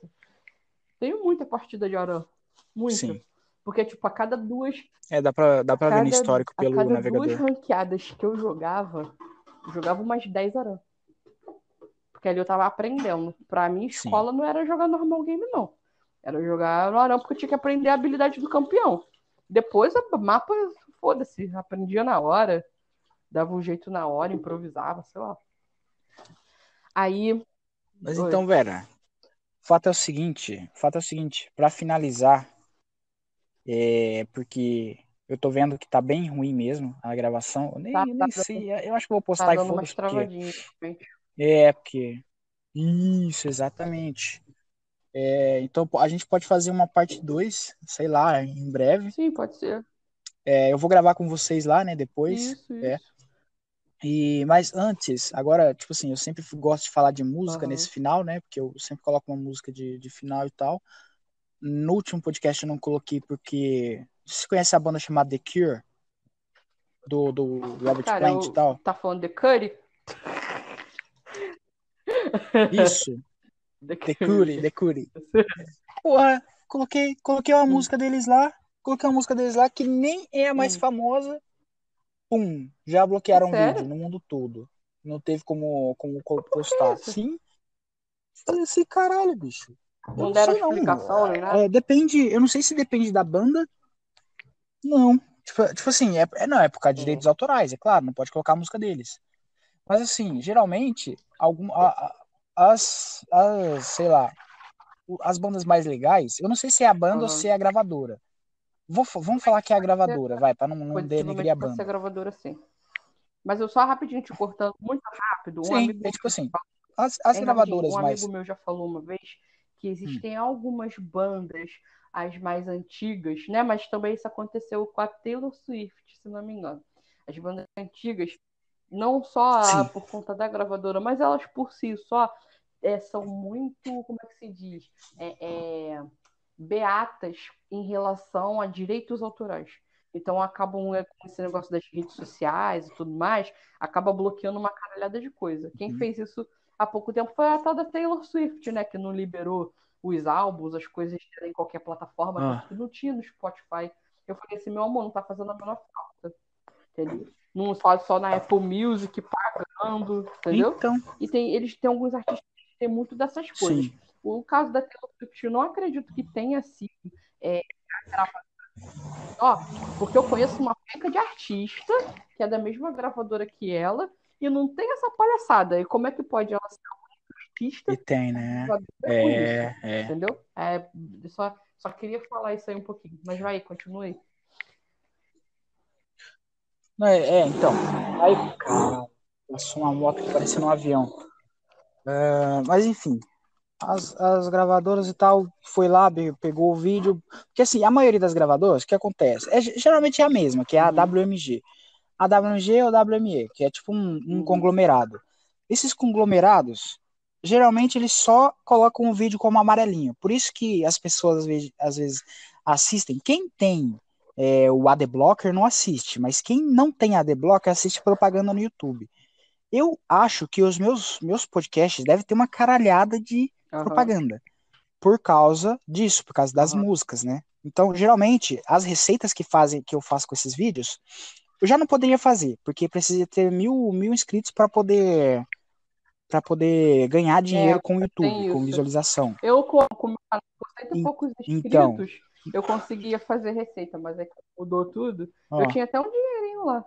Tenho muita partida de Aran. Muita. Sim. Porque, tipo, a cada duas. É, dá pra, dá pra ver no cada- histórico a pelo cada navegador. duas ranqueadas que eu jogava, eu jogava umas 10 Aran. Porque ali eu tava aprendendo. Pra mim, Sim. escola não era jogar normal game, não. Era jogar no Aran porque eu tinha que aprender a habilidade do campeão. Depois, o mapa, foda-se, aprendia na hora. Dava um jeito na hora, improvisava, sei lá. Aí, Mas Oi. então, Vera, o fato é o seguinte, o fato é o seguinte, pra finalizar, é porque eu tô vendo que tá bem ruim mesmo a gravação. Eu nem, Tá, eu tá nem sei, eu acho que vou tá postar e dando umas foda-se, porque é porque isso, exatamente. É, então a gente pode fazer uma parte 2, sei lá, em breve. Sim, pode ser. É, eu vou gravar com vocês lá, né, depois. Isso, é. isso. E mas antes, agora, tipo assim, eu sempre gosto de falar de música Aham. nesse final, né? Porque eu sempre coloco uma música de, de final e tal. No último podcast eu não coloquei porque você conhece a banda chamada The Cure do, do Robert Cara, Plant eu... e tal? tá falando de Curry? Isso, [LAUGHS] The Cure, The Cure. Porra, coloquei, coloquei Hum. uma música deles lá, coloquei uma música deles lá que nem é a mais Hum. famosa. Pum, já bloquearam o Sério? vídeo no mundo todo. Não teve como, como co- postar. Sim. Falei assim, caralho, bicho. Eu Não deram não. explicação nem nada? É, depende, eu não sei se depende da banda. Não. Tipo, tipo assim, é, é- não, é por causa de Hum. direitos autorais, é claro, não pode colocar a música deles. Mas assim, geralmente, algum, a- a- as, as, sei lá, as bandas mais legais, eu não sei se é a banda ou Aham. se é a gravadora. Vou, vamos falar que é a gravadora, vai, pra não, não denegrir a pode ser banda. gravadora sim. Mas eu só rapidinho te cortando muito rápido. Um Sim, amigo é tipo assim, as, as rapidinho, gravadoras um mais. amigo meu já falou uma vez que Hum. existem algumas bandas, as mais antigas, né? Mas também isso aconteceu com a Taylor Swift, se não me engano. As bandas antigas, não só a- por conta da gravadora, mas elas por si só é, são muito, como é que se diz? É, é, beatas em relação a direitos autorais. Então acabam é, com esse negócio das redes sociais e tudo mais, acaba bloqueando uma caralhada de coisa. Quem Uhum. fez isso há pouco tempo foi a tal da Taylor Swift, né? Que não liberou os álbuns, as coisas em qualquer plataforma, Ah. que não tinha no Spotify. Eu falei assim, meu amor, não tá fazendo a menor falta. Entendeu? Não só, só na Apple Music pagando, entendeu? Então, E tem, eles têm alguns artistas que têm muito dessas coisas. sim. O caso da Taylor Swift, eu não acredito que tenha sido é. Ó, porque eu conheço uma penca de artista que é da mesma gravadora que ela e não tem essa palhaçada. E como é que pode ela ser uma artista E tem, né? É, é. Entendeu? É, só, só queria falar isso aí um pouquinho. Mas vai, continue. Não, é, é, então. Aí, cara, passou uma moto que parecia um avião. É, mas enfim, as, as gravadoras e tal, foi lá, pegou o vídeo. Porque assim, a maioria das gravadoras, o que acontece? É, ge- geralmente é a mesma, que é a. WMG. A WMG ou WME, que é tipo um, um conglomerado. Esses conglomerados, geralmente eles só colocam o vídeo como amarelinho. Por isso que as pessoas às vezes, às vezes assistem. Quem tem é, o AdBlocker não assiste, mas quem não tem AdBlocker assiste propaganda no YouTube. Eu acho que os meus, meus podcasts devem ter uma caralhada de Aham. propaganda por causa disso, por causa das Aham. músicas, né? Então, geralmente, as receitas que fazem que eu faço com esses vídeos, eu já não poderia fazer, porque precisa ter mil, mil inscritos para poder para poder ganhar dinheiro com o YouTube, É, com visualização. Eu, com com e poucos então. Eu conseguia fazer receita, mas é que mudou tudo. Ó, Eu tinha até um dinheirinho lá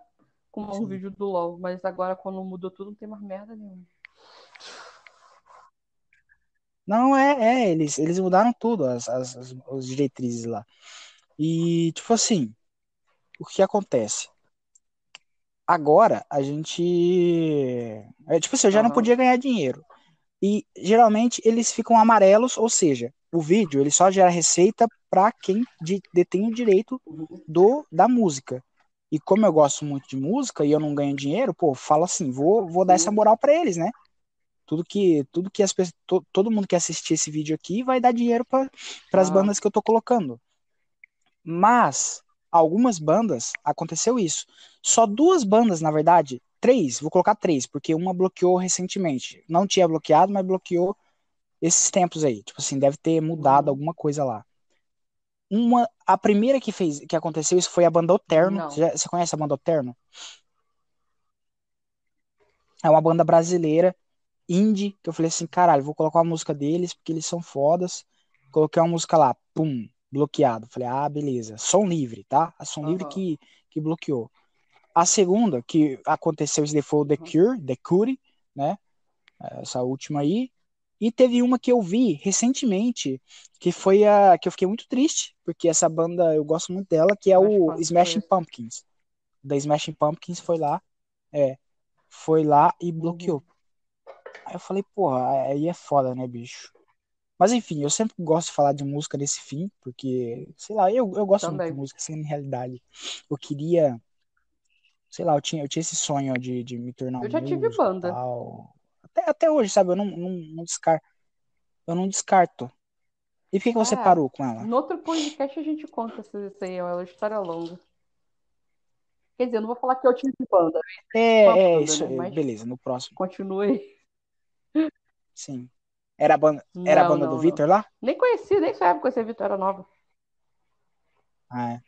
com um Sim. vídeo do LOL, mas agora quando mudou tudo não tem mais merda nenhuma. Não, é, é, eles, eles mudaram tudo, as, as, as, as diretrizes lá. E, tipo assim, o que acontece? Agora, a gente. É, tipo assim, eu já não Aham. podia ganhar dinheiro. E, geralmente, eles ficam amarelos, ou seja, o vídeo ele só gera receita para quem de- detém o direito Uhum. do, da música. E como eu gosto muito de música e eu não ganho dinheiro, pô, falo assim, vou, vou dar essa Sim. moral para eles, né? Tudo que, tudo que as pessoas, to- todo mundo que assistir esse vídeo aqui vai dar dinheiro para as Ah. bandas que eu tô colocando. Mas algumas bandas aconteceu isso. Só duas bandas, na verdade, três, vou colocar três, porque uma bloqueou recentemente. Não tinha bloqueado, mas bloqueou esses tempos aí. Tipo assim, deve ter mudado Uhum. alguma coisa lá. Uma, a primeira que fez, que aconteceu isso foi a banda Oterno. Você, já- você conhece a banda Oterno? É uma banda brasileira, indie, que eu falei assim, caralho, vou colocar uma música deles, porque eles são fodas. Coloquei uma música lá, pum, bloqueado. Falei, ah, beleza. Som livre, tá? A som livre Aham. que, que bloqueou. A segunda, que aconteceu isso daí foi o The Uhum. Cure, The Cure, né? Essa última aí. E teve uma que eu vi recentemente, que foi a que eu fiquei muito triste, porque essa banda eu gosto muito dela, que é o Smashing? Pumpkins. Da Smashing Pumpkins foi lá, é, foi lá e bloqueou. Uhum. Aí eu falei, porra, aí é foda, né, bicho? Mas enfim, eu sempre gosto de falar de música nesse fim, porque, sei lá, eu, eu gosto muito de Também. música, assim, na realidade. Eu queria, sei lá, eu tinha, eu tinha esse sonho de, de me tornar Eu um já tive músico banda. tal. Até, até hoje, sabe? Eu não, não, não descarto. Eu não descarto. E por que que você É, parou com ela? no outro podcast a gente conta isso aí, é uma história longa. Quer dizer, eu não vou falar que eu tive banda, uma É, é, banda, isso, né? Beleza, no próximo. continue. Sim. Era a banda, era a banda do não, não. Vitor lá? Nem conheci, nem sabia conhecer a Vitória Nova. Ah, é.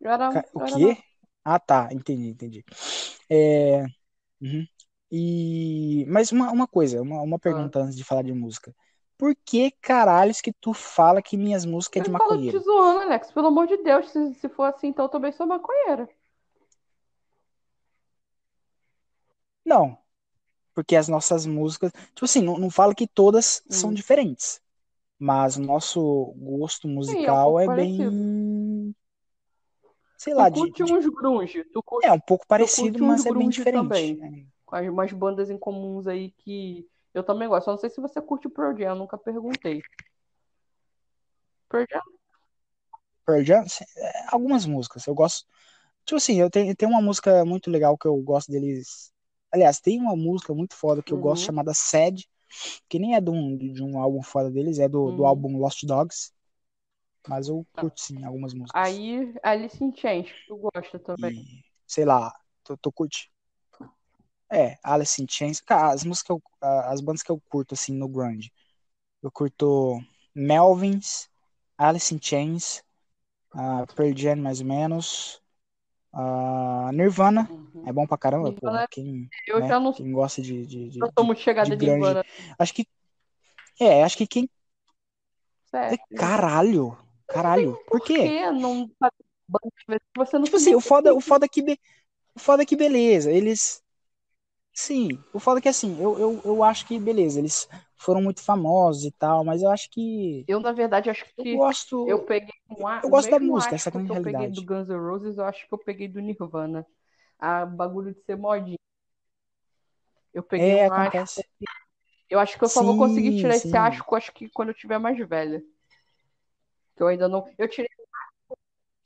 Eu era, eu O era quê? nova. Ah, tá, entendi, entendi. É, uhum. E, mas uma, uma coisa, uma, uma Ah. pergunta antes de falar de música. Por que caralhos que tu fala que minhas músicas é de Eu falo te maconheiro? zoando, Alex. Pelo amor de Deus, se, se for assim, então eu também sou maconheira. Não, porque as nossas músicas, tipo assim, não, não falo que todas são Hum. diferentes, mas o nosso gosto Sim, é um musical é bem, sei Tu lá, de, curte de- uns grunge, tu curte, é um pouco tu parecido, mas é bem diferente. também. Com as- umas bandas em comuns aí que eu também gosto. Só não sei se você curte o Pearl Jam, nunca perguntei. Pearl Jam? Pearl Jam, é, algumas músicas, eu gosto, tipo assim, eu tenho, tem uma música muito legal que eu gosto deles, aliás, tem uma música muito foda que eu gosto Uhum. chamada Sad, que nem é de um, de um álbum foda deles, é do, do Uhum. álbum Lost Dogs, mas eu Tá. curto sim algumas músicas. Aí, Alice in Chains, tu gosta também. E, sei lá, tô, tô curtindo. É, Alice in Chains. Cara, as músicas, eu- as bandas que eu curto, assim, no grunge. Eu curto Melvins, Alice in Chains, uh, Pearl Jam, mais ou menos. ah, Nirvana, Uhum. é bom pra caramba, Nirvana, porra. Quem, eu né, já não, quem gosta de, de, de, não de, muito de chegada de grunge. Nirvana, Acho que, é, acho que quem... sério. Caralho, caralho. Por Por quê? que não você não Tipo assim, o foda, o foda que, be- o foda que beleza, eles... Sim, o foda é que assim, eu, eu, eu acho que, beleza, eles foram muito famosos e tal, mas eu acho que Eu, na verdade, acho eu que gosto, eu peguei um a- eu gosto da mesmo música, essa que é a que eu peguei do realidade. Guns N' Roses, eu acho que eu peguei do Nirvana. A bagulho de ser modinha. Eu peguei É, um asco. acontece. Eu acho que eu só vou conseguir Sim, tirar esse sim. asco, acho que quando eu tiver mais velha. Que eu ainda não. Eu tirei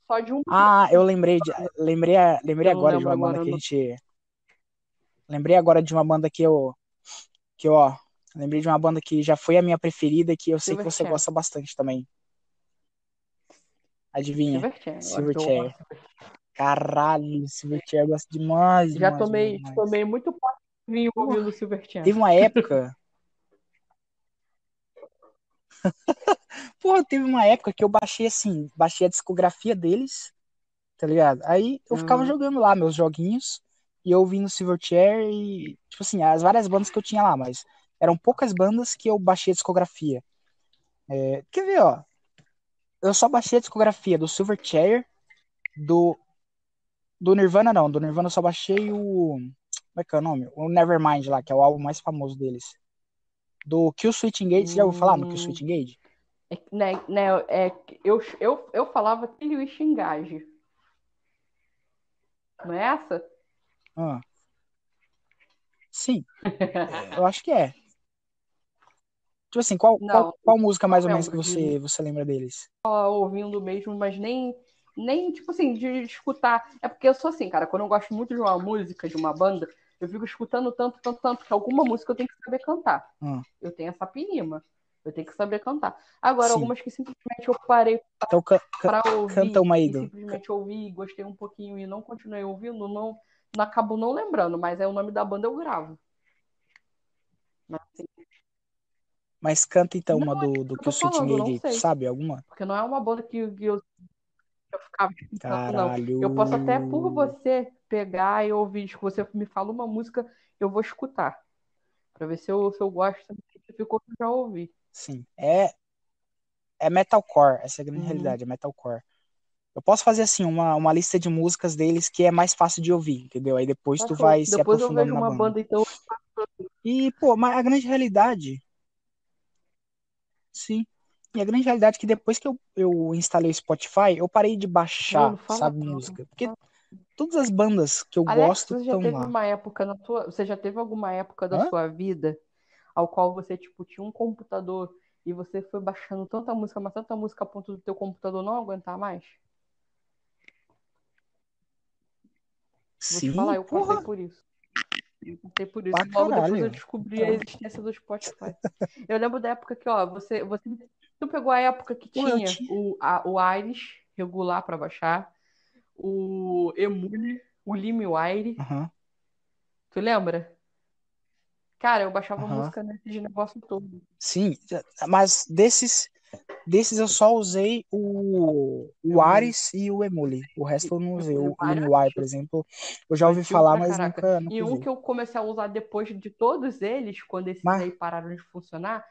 só de uma Ah, eu lembrei de, lembrei, lembrei eu agora de uma banda que a gente, lembrei agora de uma banda que eu, que eu, ó, lembrei de uma banda que já foi a minha preferida, que eu sei que você gosta bastante também. Adivinha? Silverchair. Caralho, Silverchair eu gosto demais, Já demais, tomei, demais. tomei muito pote de vinho ouvindo Silverchair. teve uma época, [LAUGHS] porra, teve uma época que eu baixei assim, baixei a discografia deles, tá ligado? Aí eu ficava Uhum. jogando lá meus joguinhos e eu ouvindo Silverchair e, tipo assim, as várias bandas que eu tinha lá, mas eram poucas bandas que eu baixei a discografia. É, quer ver, ó? Eu só baixei a discografia do Silverchair, do, do Nirvana não, do Nirvana eu só baixei o. Como é que é o nome? O Nevermind lá, que é o álbum mais famoso deles. Do Kill Switch Engage, você já ouviu falar no Kill Hum, Switch Engage? é, né, né, é, eu, eu, eu falava que o Engage. Não é essa? Ah, sim, [LAUGHS] é, eu acho que é. Tipo assim, qual, qual, Não, qual música mais ou não menos que você, você lembra deles? ouvindo mesmo, mas nem, nem, tipo assim, de escutar. É porque eu sou assim, cara, quando eu gosto muito de uma música, de uma banda, eu fico escutando tanto, tanto, tanto, que alguma música eu tenho que saber cantar. Ah, Eu tenho essa pinima. Eu tenho que saber cantar. Agora, Sim. algumas que simplesmente eu parei Então ca- ca- pra ouvir canta uma aí, simplesmente ouvi, gostei um pouquinho e não continuei ouvindo, não acabo não lembrando, mas é o nome da banda eu gravo. Mas, assim, mas canta então Não, uma do, do eu que o sei. sabe? Alguma? porque não é uma banda que, que eu, eu ficava escutando, não. Caralho. Eu posso até, por você, pegar e ouvir. Se você me fala uma música, eu vou escutar. Pra ver se eu, se eu gosto, se ficou que eu já ouvi. Sim. É, é metalcore, essa é a grande Uhum. realidade, é metalcore. Eu posso fazer assim, uma, uma lista de músicas deles que é mais fácil de ouvir, entendeu? Aí depois Tá tu vai se Depois eu aprofundando vejo na uma banda. banda, então. E, pô, mas a grande realidade. Sim. E a grande realidade é que depois que eu, eu instalei o Spotify, eu parei de baixar, sabe, música. Porque todas as bandas que eu Alex, gosto estão teve lá. uma época na tua. Você já teve alguma época da Hã? sua vida ao qual você, tipo, tinha um computador e você foi baixando tanta música, mas tanta música a ponto do teu computador não aguentar mais? Vou te Sim, falar, eu passei porra, por isso. Eu passei por isso. pra Logo depois eu caralho. descobri a existência do Spotify. Eu lembro da época que, ó, você, você, tu pegou a época que Pô, tinha tinha. o, a, o Aires regular pra baixar, o Emule, o LimeWire, Aham, tu lembra? Cara, eu baixava aham. música nesses negócio todo. Sim, mas desses, desses eu só usei o, o. Ares e o Emule. O resto eu não usei. O é LimeWire, por exemplo, eu já ouvi falar, mas nunca, nunca E um que eu comecei a usar depois de todos eles, quando esses Mas, aí pararam de funcionar,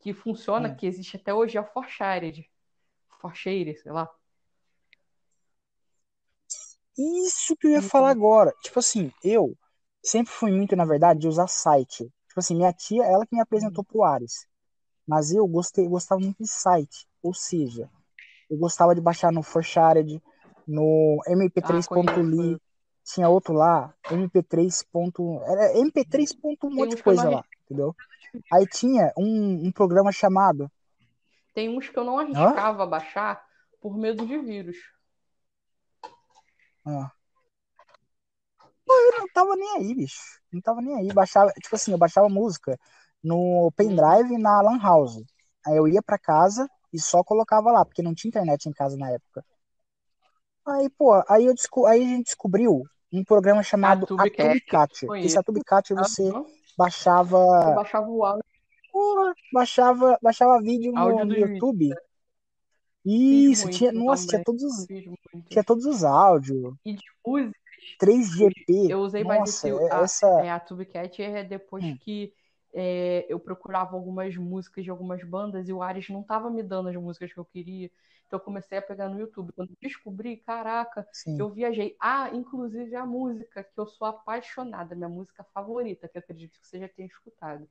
que funciona, hum, que existe até hoje, é o Forshared. Forshared, sei lá. isso que eu ia falar agora. Tipo assim, eu sempre fui muito, na verdade, de usar site. Tipo assim, minha tia, ela que me apresentou pro Ares. Mas eu gostei, gostava muito de site. Ou seja, eu gostava de baixar no Forshared, no Ah, conheço, mp3.ly, conheço. tinha outro lá, mp3. ponto- Era mp3. ponto um monte de eu coisa lá, entendeu? Aí tinha um, um programa chamado. Tem uns que eu não Hã? arriscava baixar por medo de vírus. Ah. Eu não tava nem aí, bicho. Não tava nem aí. Baixava, tipo assim, eu baixava música no Uhum. pendrive na Lan House. Aí eu ia pra casa e só colocava lá, porque não tinha internet em casa na época. Aí, pô, aí, eu desco... aí a gente descobriu um programa A chamado Tubecat, Atubicat. Esse. Atubicat você Aham. Eu baixava, baixava o áudio, porra, baixava, baixava vídeo no, áudio no. YouTube. Isso, tinha, muito nossa, tinha todos os, tinha todos os áudios, E de músicas, 3GP. eu usei mais Nossa, esse. é- A, essa, é, a Tubecat é depois hum, que é, eu procurava algumas músicas de algumas bandas e o Ares não tava me dando as músicas que eu queria. Então eu comecei a pegar no YouTube. Quando eu descobri, caraca, sim. eu viajei. Ah, inclusive a música que eu sou apaixonada, minha música favorita, que acredito que você já tenha escutado,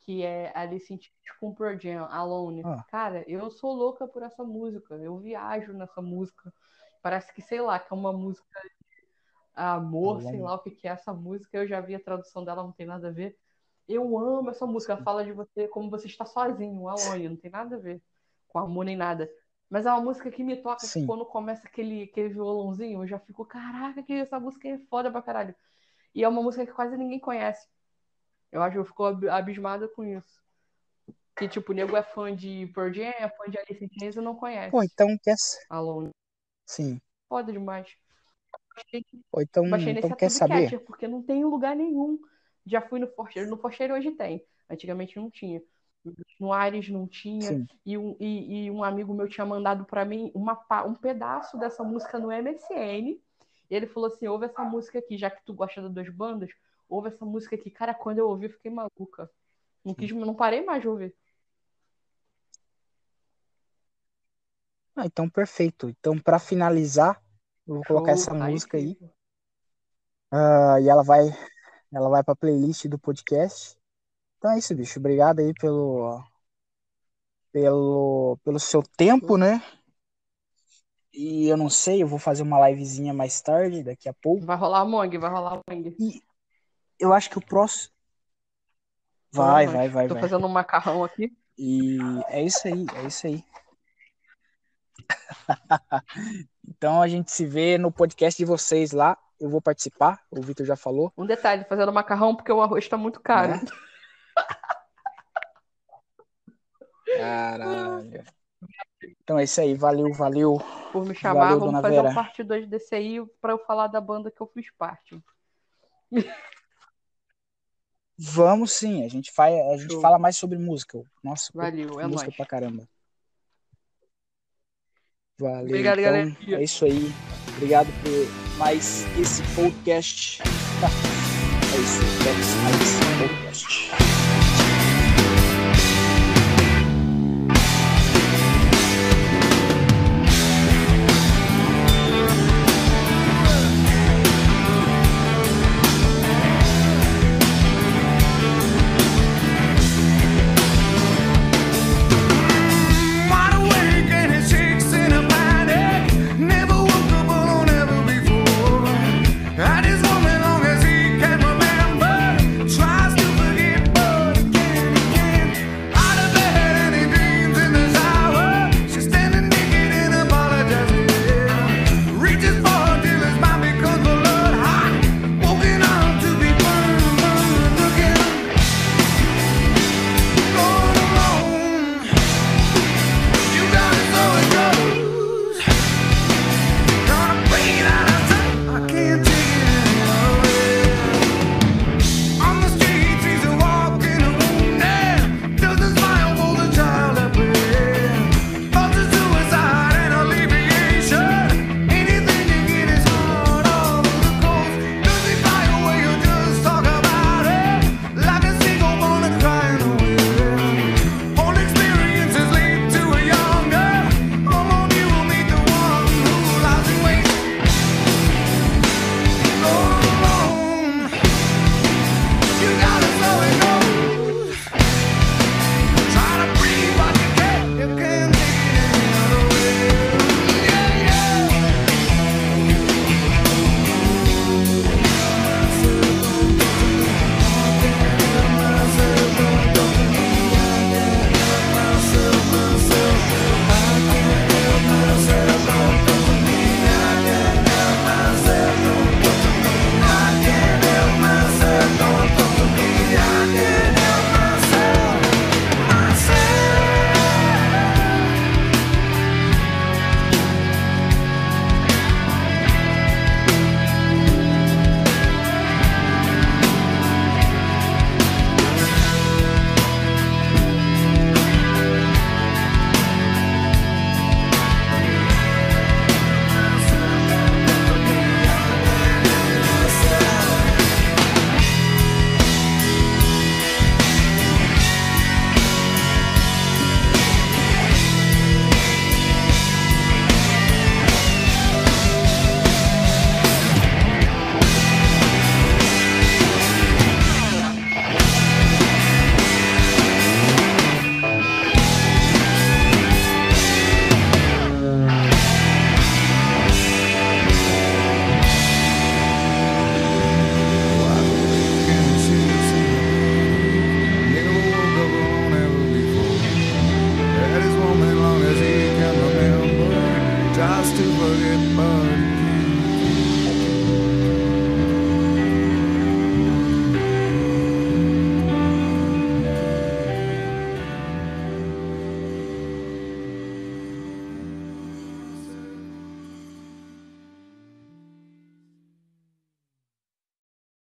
que é Alice in Chains com Pearl Jam, Alone. Ah, Cara, eu sou louca por essa música. Eu viajo nessa música. Parece que, sei lá, que é uma música amor, sei lá o que que é essa música. Eu já vi a tradução dela, não tem nada a ver. Eu amo essa música. Ela fala de você como você está sozinho, alone, não tem nada a ver com amor nem nada. Mas é uma música que me toca Sim. quando começa aquele, aquele violãozinho, eu já fico, caraca, que essa música é foda pra caralho. E é uma música que quase ninguém conhece. Eu acho que eu fico ab- abismada com isso. Que, tipo, o nego é fã de Pearl Jam, é fã de Alice in Chains e não Pô, conhece. então quer. Alone. Sim. Foda demais. Pô, então, então quer saber? Porque não tem em lugar nenhum. Já fui no Forcheiro. No Forcheiro hoje tem. Antigamente não tinha. No Ares não tinha. E um, e, e um amigo meu tinha mandado pra mim uma, um pedaço dessa música no MSN. E ele falou assim: ouve essa música aqui, já que tu gosta das duas bandas, ouve essa música aqui. Cara, quando eu ouvi, eu fiquei maluca. Não, quis, não parei mais de ouvir. Ah, então perfeito. Então, pra finalizar, eu vou colocar Show, essa tá música aí. ah, e ela vai, ela vai pra playlist do podcast. Então é isso, bicho. Obrigado aí pelo, pelo, pelo seu tempo, né? E eu não sei, eu vou fazer uma livezinha mais tarde, daqui a pouco. Vai rolar a Mong, vai rolar a Mong. E eu acho que o próximo. Vai, nós. vai, vai, Tô vai. fazendo um macarrão aqui. E é isso aí, é isso aí. [LAUGHS] Então a gente se vê no podcast de vocês lá. Eu vou participar, o Vitor já falou, Um detalhe, fazendo macarrão porque o arroz tá muito caro. né? Caralho. Então é isso aí, valeu, valeu. Por me chamar, valeu, vamos fazer Vera. um parte 2 desse aí pra eu falar da banda que eu fiz parte. Vamos sim, a gente, faz, a gente fala mais sobre música. Nossa, valeu, é música nóis. pra caramba. Valeu. Obrigado, então, galera. É isso aí. Obrigado por mais esse podcast. [LAUGHS] é isso, mais esse podcast. to forget,